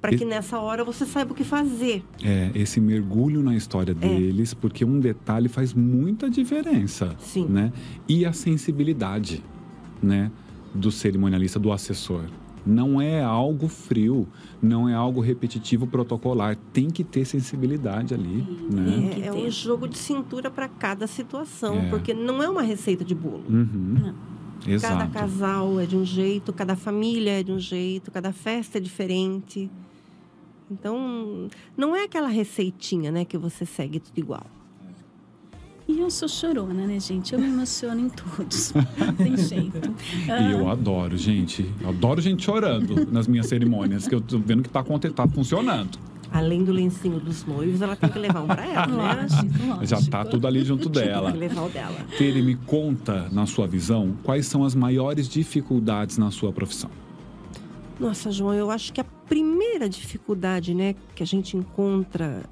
Para que nessa hora você saiba o que fazer. é, esse mergulho na É. história deles, porque um detalhe faz muita diferença, Sim. né? E a sensibilidade, né, do cerimonialista, do assessor. Não é algo frio, não é algo repetitivo protocolar. Tem que ter sensibilidade ali, né? que É, é ter. um jogo de cintura para cada situação, É. porque não é uma receita de bolo. Uhum. Exato. Cada casal é de um jeito, cada família é de um jeito, cada festa é diferente. Então, não é aquela receitinha, né, que você segue tudo igual. E eu sou chorona, né, gente? Eu me emociono em todos. Tem jeito. E eu adoro, gente. Eu adoro gente chorando nas minhas cerimônias, que eu tô vendo que tá, tá funcionando. Além do lencinho dos noivos, ela tem que levar um para ela, né? Lógico, lógico. Já tá tudo ali junto dela. Tem que levar o dela. Tere, me conta, na sua visão, quais são as maiores dificuldades na sua profissão? Nossa, João, eu acho que a primeira dificuldade, né, que a gente encontra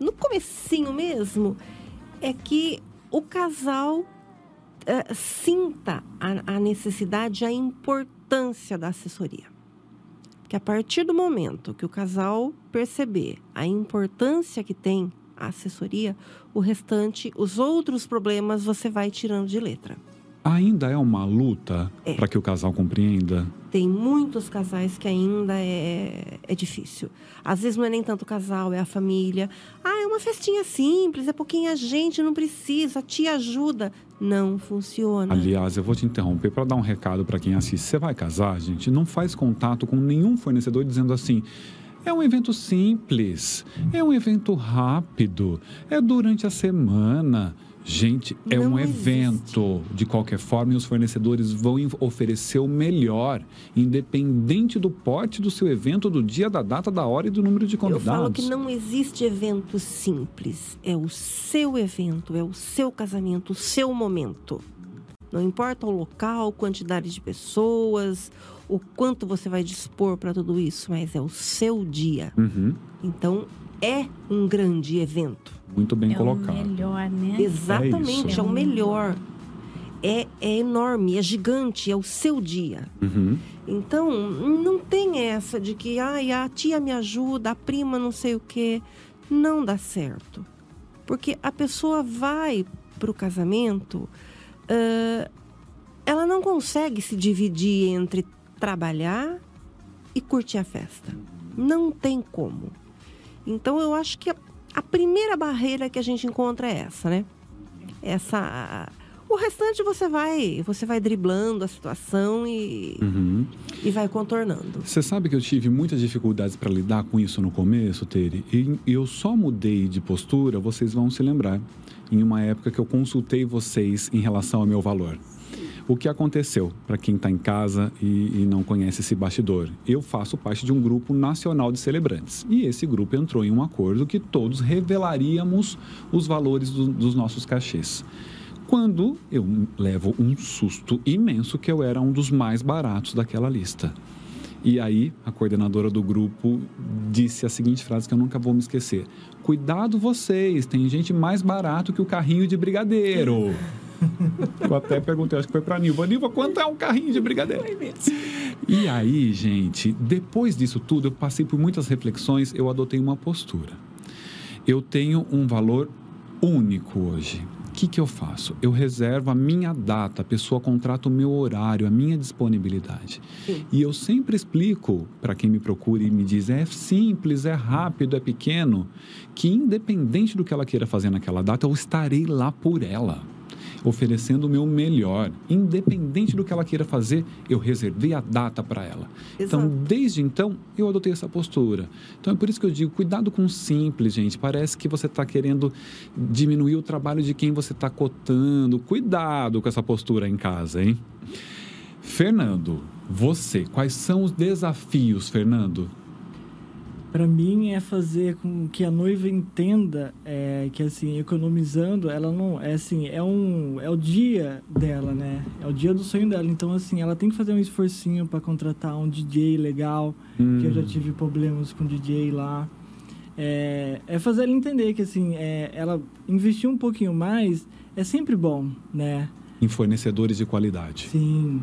no comecinho mesmo, é que o casal eh, sinta a, a necessidade, a importância da assessoria. Porque a partir do momento que o casal perceber a importância que tem a assessoria, o restante, os outros problemas, você vai tirando de letra. Ainda é uma luta É. para que o casal compreenda? Tem muitos casais que ainda é, é difícil. Às vezes não é nem tanto o casal, é a família. Ah, uma festinha simples, é pouquinha gente, não precisa, a tia ajuda. Não funciona. Aliás, eu vou te interromper para dar um recado para quem assiste. Você vai casar, gente? Não faz contato com nenhum fornecedor dizendo assim. É um evento simples, é um evento rápido, é durante a semana. Gente, é Não um existe. evento. De qualquer forma, e os fornecedores vão oferecer o melhor, independente do porte do seu evento, do dia, da data, da hora e do número de Eu convidados. falo que não existe evento simples. É o seu evento, é o seu casamento, o seu momento. Não importa o local, quantidade de pessoas, o quanto você vai dispor para tudo isso, mas é o seu dia. Uhum, Então, é um grande evento. Muito bem é colocado. o melhor, né? Exatamente, isso. é, o melhor. É, é enorme, é gigante, é o seu dia. Uhum. Então, não tem essa de que ai, a tia me ajuda, a prima não sei o quê. Não dá certo. Porque a pessoa vai para o casamento, ah, ela não consegue se dividir entre trabalhar e curtir a festa. Não tem como. Então, eu acho que a, primeira barreira que a gente encontra é essa, né? Essa. O restante você vai, você vai driblando a situação e, Uhum. e vai contornando. Você sabe que eu tive muitas dificuldades para lidar com isso no começo, Tere? E eu só mudei de postura, vocês vão se lembrar, em uma época que eu consultei vocês em relação ao meu valor. O que aconteceu, para quem está em casa e, e não conhece esse bastidor? Eu faço parte de um grupo nacional de celebrantes. E esse grupo entrou em um acordo que todos revelaríamos os valores do- dos nossos cachês. Quando eu levo um susto imenso que eu era um dos mais baratos daquela lista. E aí, a coordenadora do grupo disse a seguinte frase que eu nunca vou me esquecer: Cuidado vocês, tem gente mais barato que o carrinho de brigadeiro. eu até perguntei, acho que foi para Nilva: Nilva, quanto é um carrinho de brigadeiro? Foi mesmo. E aí, gente, depois disso tudo, eu passei por muitas reflexões, eu adotei uma postura. Eu tenho um valor único hoje. O que, que eu faço? Eu reservo a minha data, a pessoa contrata o meu horário, a minha disponibilidade. Sim. E eu sempre explico para quem me procura e me diz: é simples, é rápido, é pequeno, que independente do que ela queira fazer naquela data, eu estarei lá por ela oferecendo o meu melhor. Independente do que ela queira fazer, eu reservei a data para ela. Então, Exato. Então, desde então, eu adotei essa postura. Então, é por isso que eu digo: cuidado com o simples, gente. Parece que você está querendo diminuir o trabalho de quem você está cotando. Cuidado com essa postura em casa, hein? Fernando, você, quais são os desafios, Fernando, para mim é fazer com que a noiva entenda é, que assim economizando ela não é assim é um é o dia dela né? É o dia do sonho dela. Então assim ela tem que fazer um esforcinho para contratar um DJ legal hum. que eu já hum. tive problemas com DJ lá. É, é fazer ela entender que assim é, ela investir um pouquinho mais é sempre bom né? Em fornecedores de qualidade. Sim.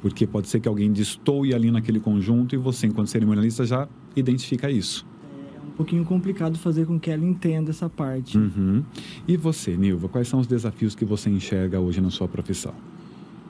Porque pode ser que alguém destoie ali naquele conjunto e você enquanto cerimonialista já identifica isso. É um pouquinho complicado fazer com que ela entenda essa parte. Uhum. E você, Nilva, quais são os desafios que você enxerga hoje na sua profissão?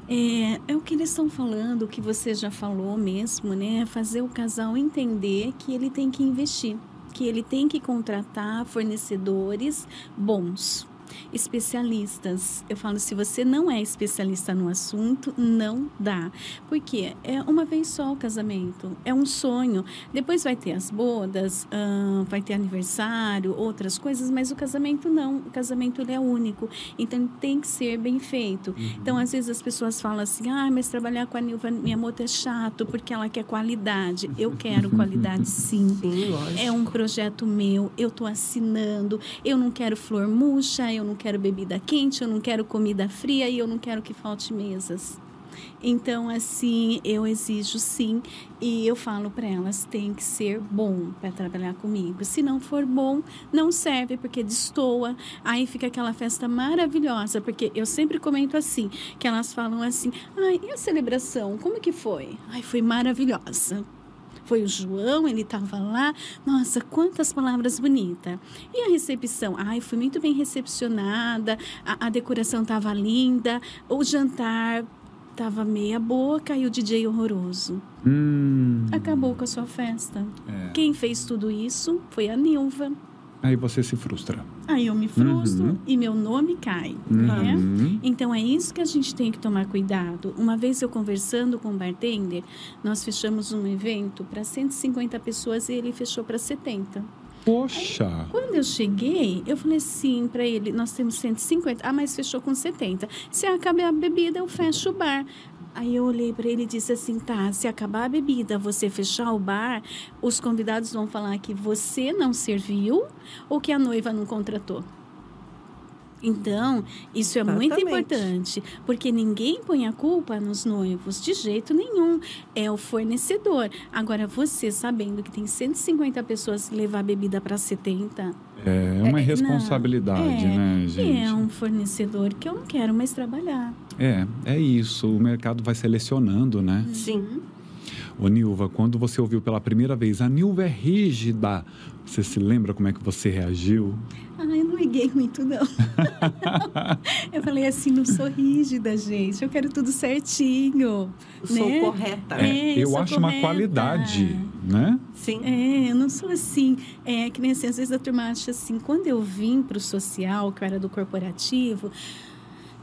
É, é o que eles estão falando, o que você já falou mesmo, né? Fazer o casal entender que ele tem que investir, que ele tem que contratar fornecedores bons especialistas. Eu falo, se você não é especialista no assunto, não dá. Porque é uma vez só o casamento, é um sonho. Depois vai ter as bodas, uh, vai ter aniversário, outras coisas, mas o casamento não. O casamento ele é único. Então tem que ser bem feito. Uhum. Então, às vezes as pessoas falam assim: ah, mas trabalhar com a Nilva minha moto é chato porque ela quer qualidade. Eu quero qualidade sim. sim é um projeto meu, eu estou assinando, eu não quero flor murcha, eu não quero bebida quente, eu não quero comida fria e eu não quero que falte mesas. Então, assim, eu exijo sim e eu falo para elas: tem que ser bom para trabalhar comigo. Se não for bom, não serve porque destoa. Aí fica aquela festa maravilhosa, porque eu sempre comento assim: que elas falam assim, ai, e a celebração? Como que foi? Ai, foi maravilhosa foi o João, ele estava lá. Nossa, quantas palavras bonitas. E a recepção? Ai, fui muito bem recepcionada, a, a decoração estava linda, o jantar estava meia boca e o DJ horroroso. Hum. Acabou com a sua festa. É. Quem fez tudo isso foi a Nilva. Aí você se frustra. Aí eu me frustro uhum. e meu nome cai. Uhum. Né? Então é isso que a gente tem que tomar cuidado. Uma vez eu conversando com o bartender, nós fechamos um evento para 150 pessoas e ele fechou para 70. Poxa! Aí, quando eu cheguei, eu falei assim para ele: nós temos 150. Ah, mas fechou com 70. Se acabar a bebida, eu fecho o bar. Aí eu olhei para ele e disse assim: tá, se acabar a bebida, você fechar o bar, os convidados vão falar que você não serviu ou que a noiva não contratou. Então, isso é Exatamente. muito importante, porque ninguém põe a culpa nos noivos, de jeito nenhum. É o fornecedor. Agora, você sabendo que tem 150 pessoas levar bebida para 70. É uma é, irresponsabilidade, não, é, né, gente? É um fornecedor que eu não quero mais trabalhar. É, é isso. O mercado vai selecionando, né? Sim. Ô, Nilva, quando você ouviu pela primeira vez, a Nilva é rígida, você se lembra como é que você reagiu? Ah, eu não liguei muito, não. eu falei assim, não sou rígida, gente. Eu quero tudo certinho. Eu né? Sou correta. É, eu, eu acho correta. uma qualidade, né? Sim. É, eu não sou assim. É que nem assim, às vezes a turma acha assim, quando eu vim para o social, que eu era do corporativo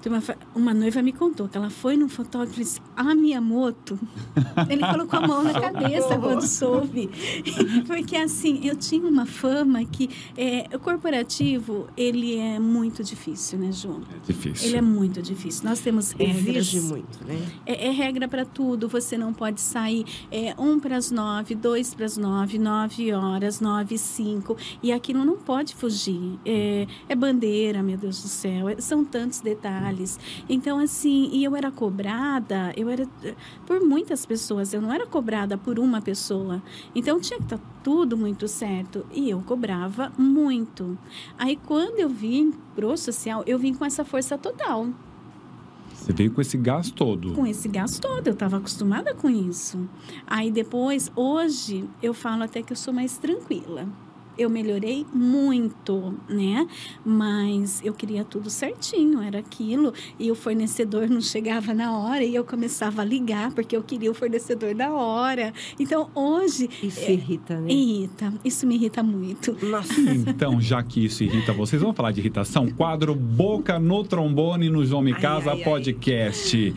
Tem uma, uma noiva me contou que ela foi num fotógrafo e disse, a minha moto. Ele colocou a mão na cabeça quando soube. Porque assim, eu tinha uma fama que é, o corporativo, ele é muito difícil, né, João? É difícil. Ele é muito difícil. Nós temos regras. Exige muito, né? É, é regra para tudo. Você não pode sair é, um para as nove, dois para as nove, nove horas, nove e cinco. E aquilo não pode fugir. É, é bandeira, meu Deus do céu. É, são tantos detalhes. Então, assim, e eu era cobrada, eu era por muitas pessoas. Eu não era cobrada por uma pessoa. Então, tinha que estar tudo muito certo. E eu cobrava muito. Aí, quando eu vim pro social, eu vim com essa força total. Você veio com esse gás todo. Com esse gás todo, eu estava acostumada com isso. Aí depois, hoje, eu falo até que eu sou mais tranquila. Eu melhorei muito, né? Mas eu queria tudo certinho, era aquilo. E o fornecedor não chegava na hora e eu começava a ligar porque eu queria o fornecedor da hora. Então hoje. Isso é, irrita, né? Irrita. Isso me irrita muito. Nossa. Então, já que isso irrita vocês, vamos falar de irritação? Quadro Boca no Trombone no João Me Ai, Casa ai, ai. Podcast.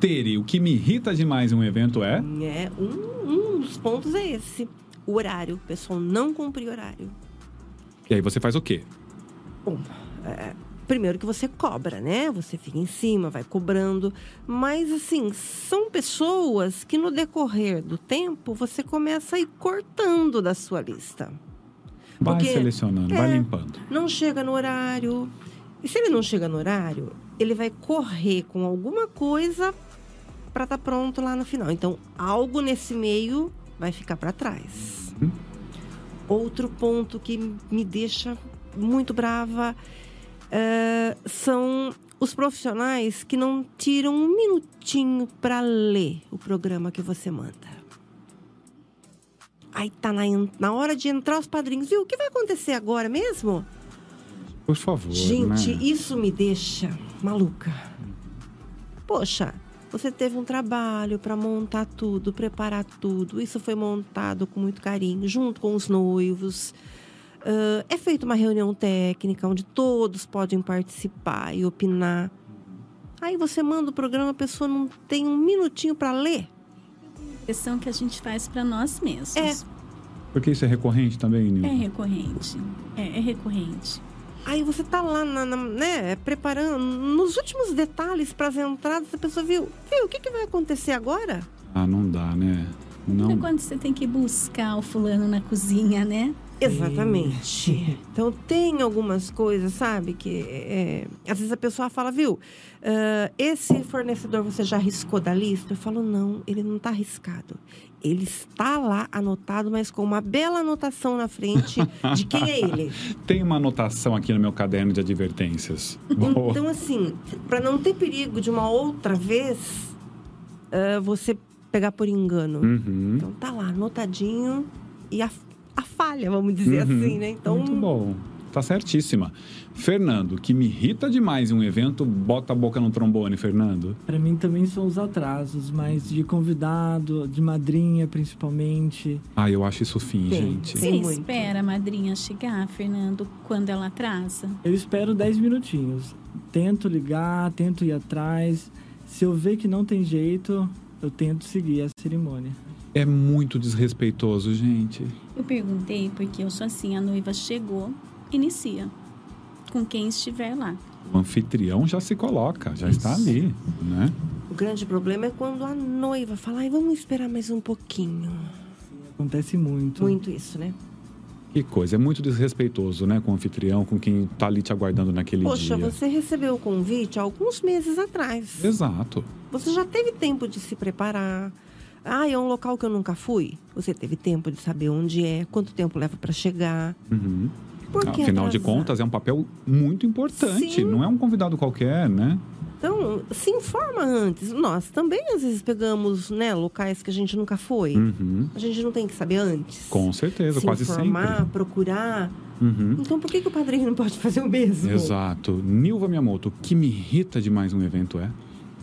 Tere, o que me irrita demais em um evento é. É, um, um dos pontos é esse. O horário. O pessoal não cumprir horário. E aí você faz o quê? Bom, é, primeiro que você cobra, né? Você fica em cima, vai cobrando. Mas, assim, são pessoas que no decorrer do tempo você começa a ir cortando da sua lista. Vai Porque- selecionando, é. vai limpando. Não chega no horário. E se ele não chega no horário, ele vai correr com alguma coisa para estar pronto lá no final. Então, algo nesse meio vai ficar para trás. Uhum. Outro ponto que me deixa muito brava eh, são os profissionais que não tiram um minutinho para ler o programa que você manda. Aí tá na, na hora de entrar os padrinhos. Viu? O que vai acontecer agora mesmo? Por favor, Gente, né? isso me deixa maluca. Poxa, você teve um trabalho para montar tudo, preparar tudo. Isso foi montado com muito carinho, junto com os noivos. Ah, é feita uma reunião técnica onde todos podem participar e opinar. Aí você manda o programa, a pessoa não tem um minutinho para ler. Questão que a gente faz para nós mesmos. É. Porque isso é recorrente também, Nil? É recorrente. É, é recorrente. Aí você tá lá, na, na- né, preparando, nos últimos detalhes para as entradas, a pessoa viu, viu, o que, que vai acontecer agora? Ah, não dá, né? Não. É quando você tem que buscar o fulano na cozinha, né? Exatamente. Então tem algumas coisas, sabe, que é, às vezes a pessoa fala, viu, ah, esse fornecedor você já riscou da lista? Eu falo, não, ele não está arriscado. Ele está lá anotado, mas com uma bela anotação na frente de quem é ele. Tem uma anotação aqui no meu caderno de advertências. Boa. Então, assim, para não ter perigo de uma outra vez, ah, você pegar por engano. Uhum. Então tá lá, anotadinho e a, a falha, vamos dizer Uhum. assim, né? Então, Muito bom. Tá certíssima. Fernando, que me irrita demais em um evento, bota a boca no trombone, Fernando. Pra mim também são os atrasos, mas de convidado, de madrinha principalmente. Ah, eu acho isso fim, Tem, gente. Você muito. espera a madrinha chegar, Fernando, quando ela atrasa? Eu espero 10 minutinhos. Tento ligar, tento ir atrás. Se eu ver que não tem jeito, eu tento seguir a cerimônia. É muito desrespeitoso, gente. Eu perguntei porque eu sou assim, a noiva chegou, inicia. Com quem estiver lá. O anfitrião já se coloca, já está Isso. ali, né? o grande problema é quando a noiva fala, ai, vamos esperar mais um pouquinho. Acontece muito. Muito isso, né? Que coisa, é muito desrespeitoso, né? Com o anfitrião, com quem tá ali te aguardando naquele Poxa, dia. você recebeu o convite há alguns meses atrás. Exato. Você já teve tempo de se preparar. Ah, é um local que eu nunca fui. Você teve tempo de saber onde é, quanto tempo leva para chegar. Uhum. Por que Afinal de atrasar? contas, é um papel muito importante. Sim. Não é um convidado qualquer, né? Então, se informa antes. Nós também, às vezes, pegamos né, locais que a gente nunca foi. Uhum. A gente não tem que saber antes. Com certeza, se quase informar, sempre. procurar. Uhum. Então, por que, que o padrinho não pode fazer o mesmo? Exato. Nilva Miyamoto, o que me irrita demais um evento é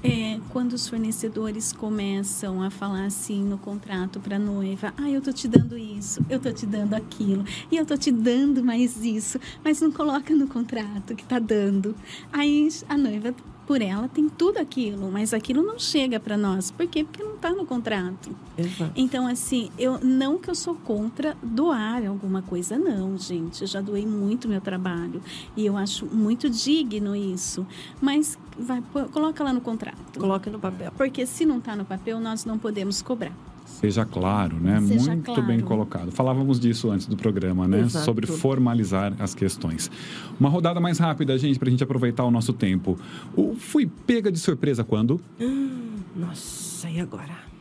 É quando os fornecedores começam a falar assim no contrato para a noiva: ah, eu tô te dando isso, eu tô te dando aquilo, e eu tô te dando mais isso, mas não coloca no contrato que tá dando. Aí a noiva por ela tem tudo aquilo, mas aquilo não chega para nós. Por quê? Porque não está no contrato. Exato. Então, assim, eu não que eu sou contra doar alguma coisa, não, gente. Eu já doei muito meu trabalho e eu acho muito digno isso. Mas vai, pô- coloca lá no contrato. Coloca no papel. Porque se não está no papel, nós não podemos cobrar. Seja claro, né? Seja Muito claro. bem colocado. Falávamos disso antes do programa, né? Exato. Sobre formalizar as questões. Uma rodada mais rápida, gente, para a gente aproveitar o nosso tempo. O fui pega de surpresa quando? Nossa, e agora?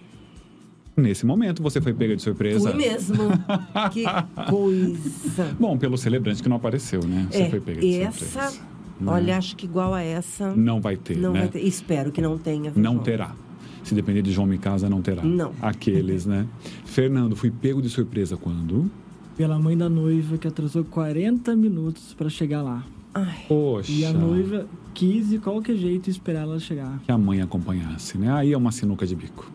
Nesse momento você foi pega de surpresa. Fui mesmo. que coisa. Bom, pelo celebrante que não apareceu, né? Você É, foi pega de e essa, surpresa. Né? olha, acho que igual a essa, Não vai ter, não né? vai ter. Espero que não tenha. Não João? terá. Se depender de João Micasa, não terá. Não. Aqueles, né? Fernando, fui pego de surpresa quando? Pela mãe da noiva que atrasou 40 minutos para chegar lá. Ai, Poxa. E a noiva quis de qualquer jeito esperar ela chegar. Que a mãe acompanhasse, né? Aí é uma sinuca de bico.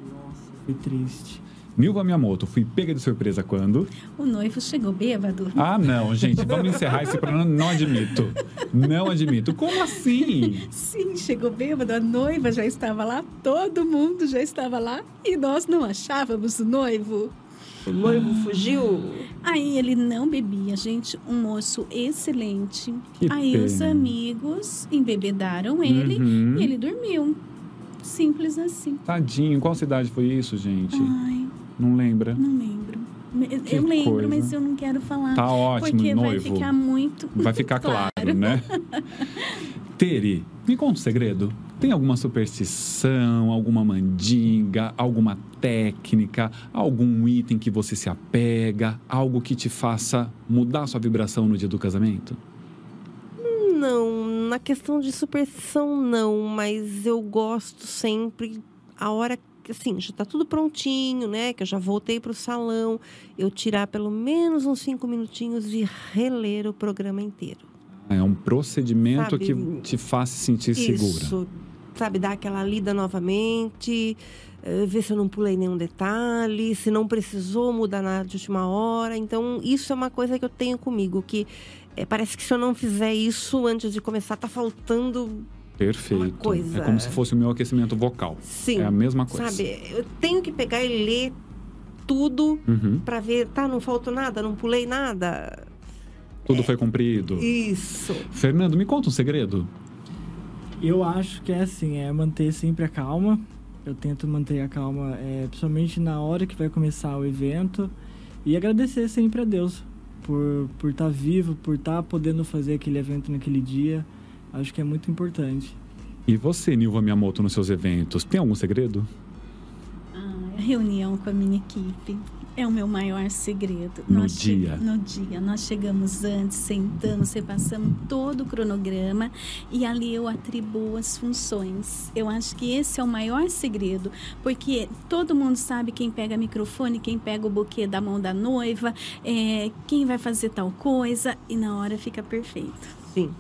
Foi triste. Nilva Miyamoto, fui pega de surpresa quando? O noivo chegou bêbado. Ah, não, gente, vamos encerrar esse programa. Não admito. Não admito. Como assim? Sim, chegou bêbado, a noiva já estava lá, todo mundo já estava lá e nós não achávamos o noivo. o noivo fugiu. Aí ele não bebia, gente, um moço excelente. Que Aí os pena. amigos embebedaram ele Uhum. e ele dormiu. Simples assim. Tadinho, qual cidade foi isso, gente? Ai, Não lembra? não lembro. Que eu lembro, coisa. mas eu não quero falar. Tá ótimo, porque vai noivo. ficar muito. Vai ficar claro, Claro. né? Teri, me conta um segredo. Tem alguma superstição, alguma mandinga, alguma técnica, algum item que você se apega, algo que te faça mudar sua vibração no dia do casamento? Não, na questão de superstição, não. Mas eu gosto sempre, a hora que, assim, já tá tudo prontinho, né? Que eu já voltei pro salão. Eu tirar pelo menos uns cinco minutinhos e reler o programa inteiro. É um procedimento Sabe, que te faz se sentir segura. Isso, sabe, dar aquela lida novamente, eh, ver se eu não pulei nenhum detalhe, se não precisou mudar nada de última hora. Então, isso é uma coisa que eu tenho comigo, que eh, parece que se eu não fizer isso antes de começar, tá faltando. Perfeito. coisa- É como se fosse o meu aquecimento vocal. Sim. É a mesma coisa. Sabe, eu tenho que pegar e ler tudo Uhum. para ver, tá, não faltou nada, não pulei nada. Tudo foi cumprido. Isso. Fernando, me conta um segredo. Eu acho que é assim, é manter sempre a calma. Eu tento manter a calma, é, principalmente na hora que vai começar o evento. E agradecer sempre a Deus por por estar vivo, por estar podendo fazer aquele evento naquele dia. Acho que é muito importante. E você, Nilva Miyamoto, nos seus eventos, tem algum segredo? Ah, a reunião com a minha equipe é o meu maior segredo. No Nós dia. No dia. Nós chegamos antes, sentamos, repassamos todo o cronograma e ali eu atribuo as funções. Eu acho que esse é o maior segredo, porque todo mundo sabe quem pega microfone, quem pega o buquê da mão da noiva, é, quem vai fazer tal coisa e na hora fica perfeito. Sim.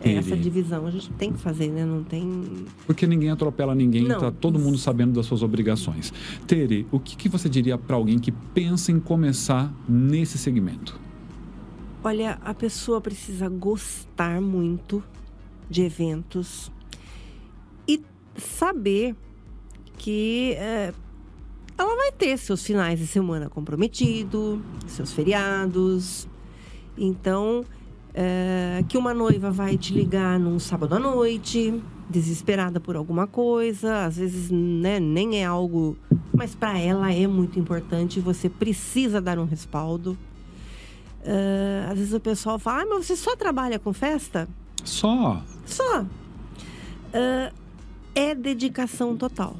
É, Essa divisão a gente tem que fazer, né? Não tem. Porque ninguém atropela ninguém, Não. tá todo mundo sabendo das suas obrigações. Tere, o que, que você diria para alguém que pensa em começar nesse segmento? Olha, a pessoa precisa gostar muito de eventos e saber que é, ela vai ter seus finais de semana comprometido, seus feriados. Então, é, que uma noiva vai te ligar num sábado à noite, desesperada por alguma coisa, às vezes né, nem é algo, mas para ela é muito importante. Você precisa dar um respaldo. Ah, às vezes o pessoal fala, ah, mas você só trabalha com festa? Só. Só. Ah, é dedicação total.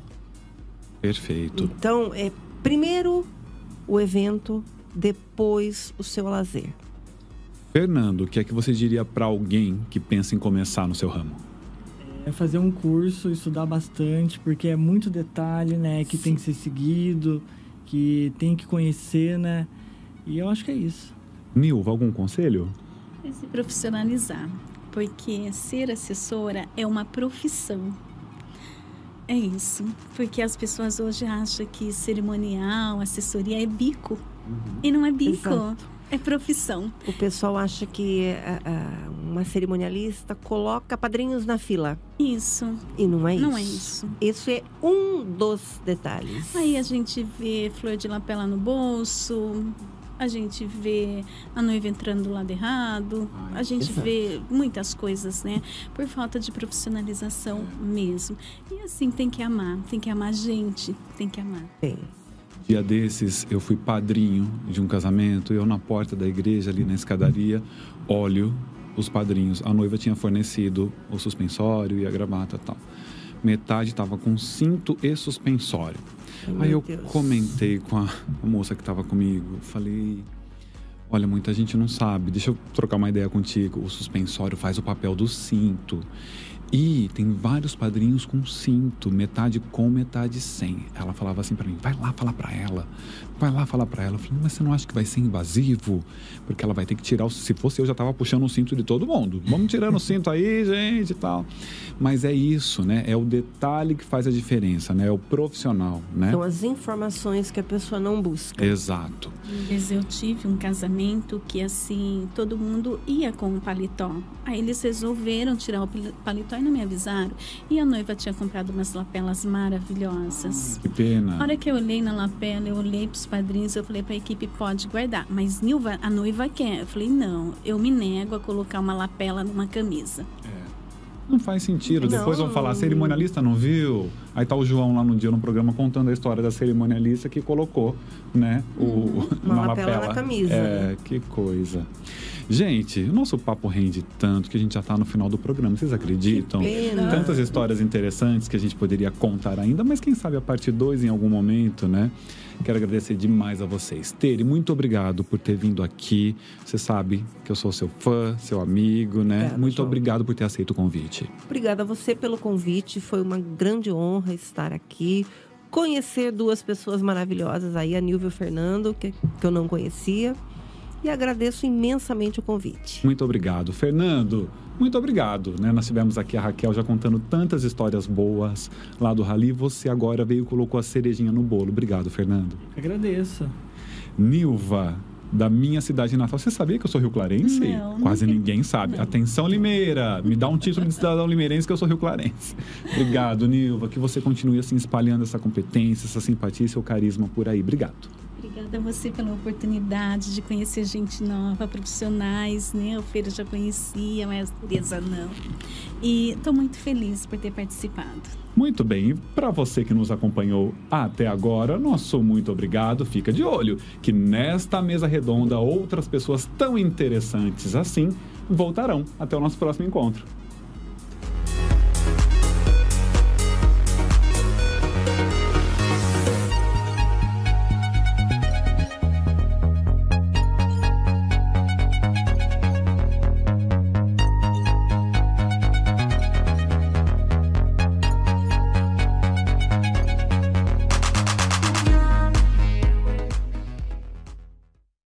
Perfeito. Então, é primeiro o evento, depois o seu lazer. Fernando, o que é que você diria para alguém que pensa em começar no seu ramo? É fazer um curso, estudar bastante, porque é muito detalhe, né? Que tem que ser seguido, que tem que conhecer, né? E eu acho que é isso. Nilva, algum conselho? É se profissionalizar, porque ser assessora é uma profissão. É isso, porque as pessoas hoje acham que cerimonial, assessoria é bico. E não é bico. Exato. É profissão. O pessoal acha que ah, ah, uma cerimonialista coloca padrinhos na fila. Isso. E não é Não é isso. isso. Isso é um dos detalhes. Aí a gente vê flor de lapela no bolso, a gente vê a noiva entrando do lado errado, a gente exato. vê muitas coisas, né? Por falta de profissionalização mesmo. E assim, tem que amar, tem que amar a gente, tem que amar. Tem. Dia desses, eu fui padrinho de um casamento. Eu, na porta da igreja, ali na escadaria, olho os padrinhos. A noiva tinha fornecido o suspensório e a gravata tal. Metade estava com cinto e suspensório. Ai, Aí meu eu Deus. comentei com a, a moça que estava comigo. Falei: Olha, muita gente não sabe. Deixa eu trocar uma ideia contigo. O suspensório faz o papel do cinto. E tem vários padrinhos com cinto, metade com, metade sem. Ela falava assim pra mim: vai lá falar pra ela, vai lá falar pra ela. Eu falei: mas você não acha que vai ser invasivo? Porque ela vai ter que tirar o. Se fosse eu, já tava puxando o cinto de todo mundo. Vamos tirando o cinto aí, gente e tal. Mas é isso, né? É o detalhe que faz a diferença, né? É o profissional, né? São as informações que a pessoa não busca. Exato. Mas eu tive um casamento que assim, todo mundo ia com um paletó. Aí eles resolveram tirar o pal- paletó e não me avisaram. E a noiva tinha comprado umas lapelas maravilhosas. Que pena. Na hora que eu olhei na lapela, eu olhei padrinhos, eu falei pra equipe, pode guardar. Mas Nilva, a noiva quer. Eu falei, não, eu me nego a colocar uma lapela numa camisa. Não faz sentido. Depois Não. vão falar, cerimonialista não viu? Aí tá o João lá no dia no programa contando a história da cerimonialista que colocou, né, o, Uma lapela na camisa. É, que coisa. Gente, o nosso papo rende tanto que a gente já tá no final do programa. Vocês acreditam? pena. Tantas histórias interessantes que a gente poderia contar ainda, mas quem sabe a parte 2 em algum momento, né? Quero agradecer demais a vocês. Tere, muito obrigado por ter vindo aqui. Você sabe que eu sou seu fã, seu amigo, né? Obrigada, muito João. obrigado por ter aceito o convite. Obrigada a você pelo convite. Foi uma grande honra estar aqui. Conhecer duas pessoas maravilhosas aí, a Nilva e o Fernando, que, que eu não conhecia. E agradeço imensamente o convite. Muito obrigado. Fernando, muito obrigado. Né? Nós tivemos aqui a Raquel já contando tantas histórias boas lá do Rally. Você agora veio e colocou a cerejinha no bolo. Obrigado, Fernando. Agradeço. Nilva, da minha cidade natal. Você sabia que eu sou rio clarense? Não, Quase nunca- ninguém sabe. não. Atenção, Limeira. Me dá um título de cidadão limeirense que eu sou rio clarense. Obrigado, Nilva. Que você continue assim espalhando essa competência, essa simpatia e seu carisma por aí. Obrigado. Obrigada a você pela oportunidade de conhecer gente nova, profissionais, né? O Feira já conhecia, mas a Tereza não. E estou muito feliz por ter participado. Muito bem, para você que nos acompanhou até agora, nosso muito obrigado. Fica de olho que nesta mesa redonda outras pessoas tão interessantes assim voltarão. Até o nosso próximo encontro.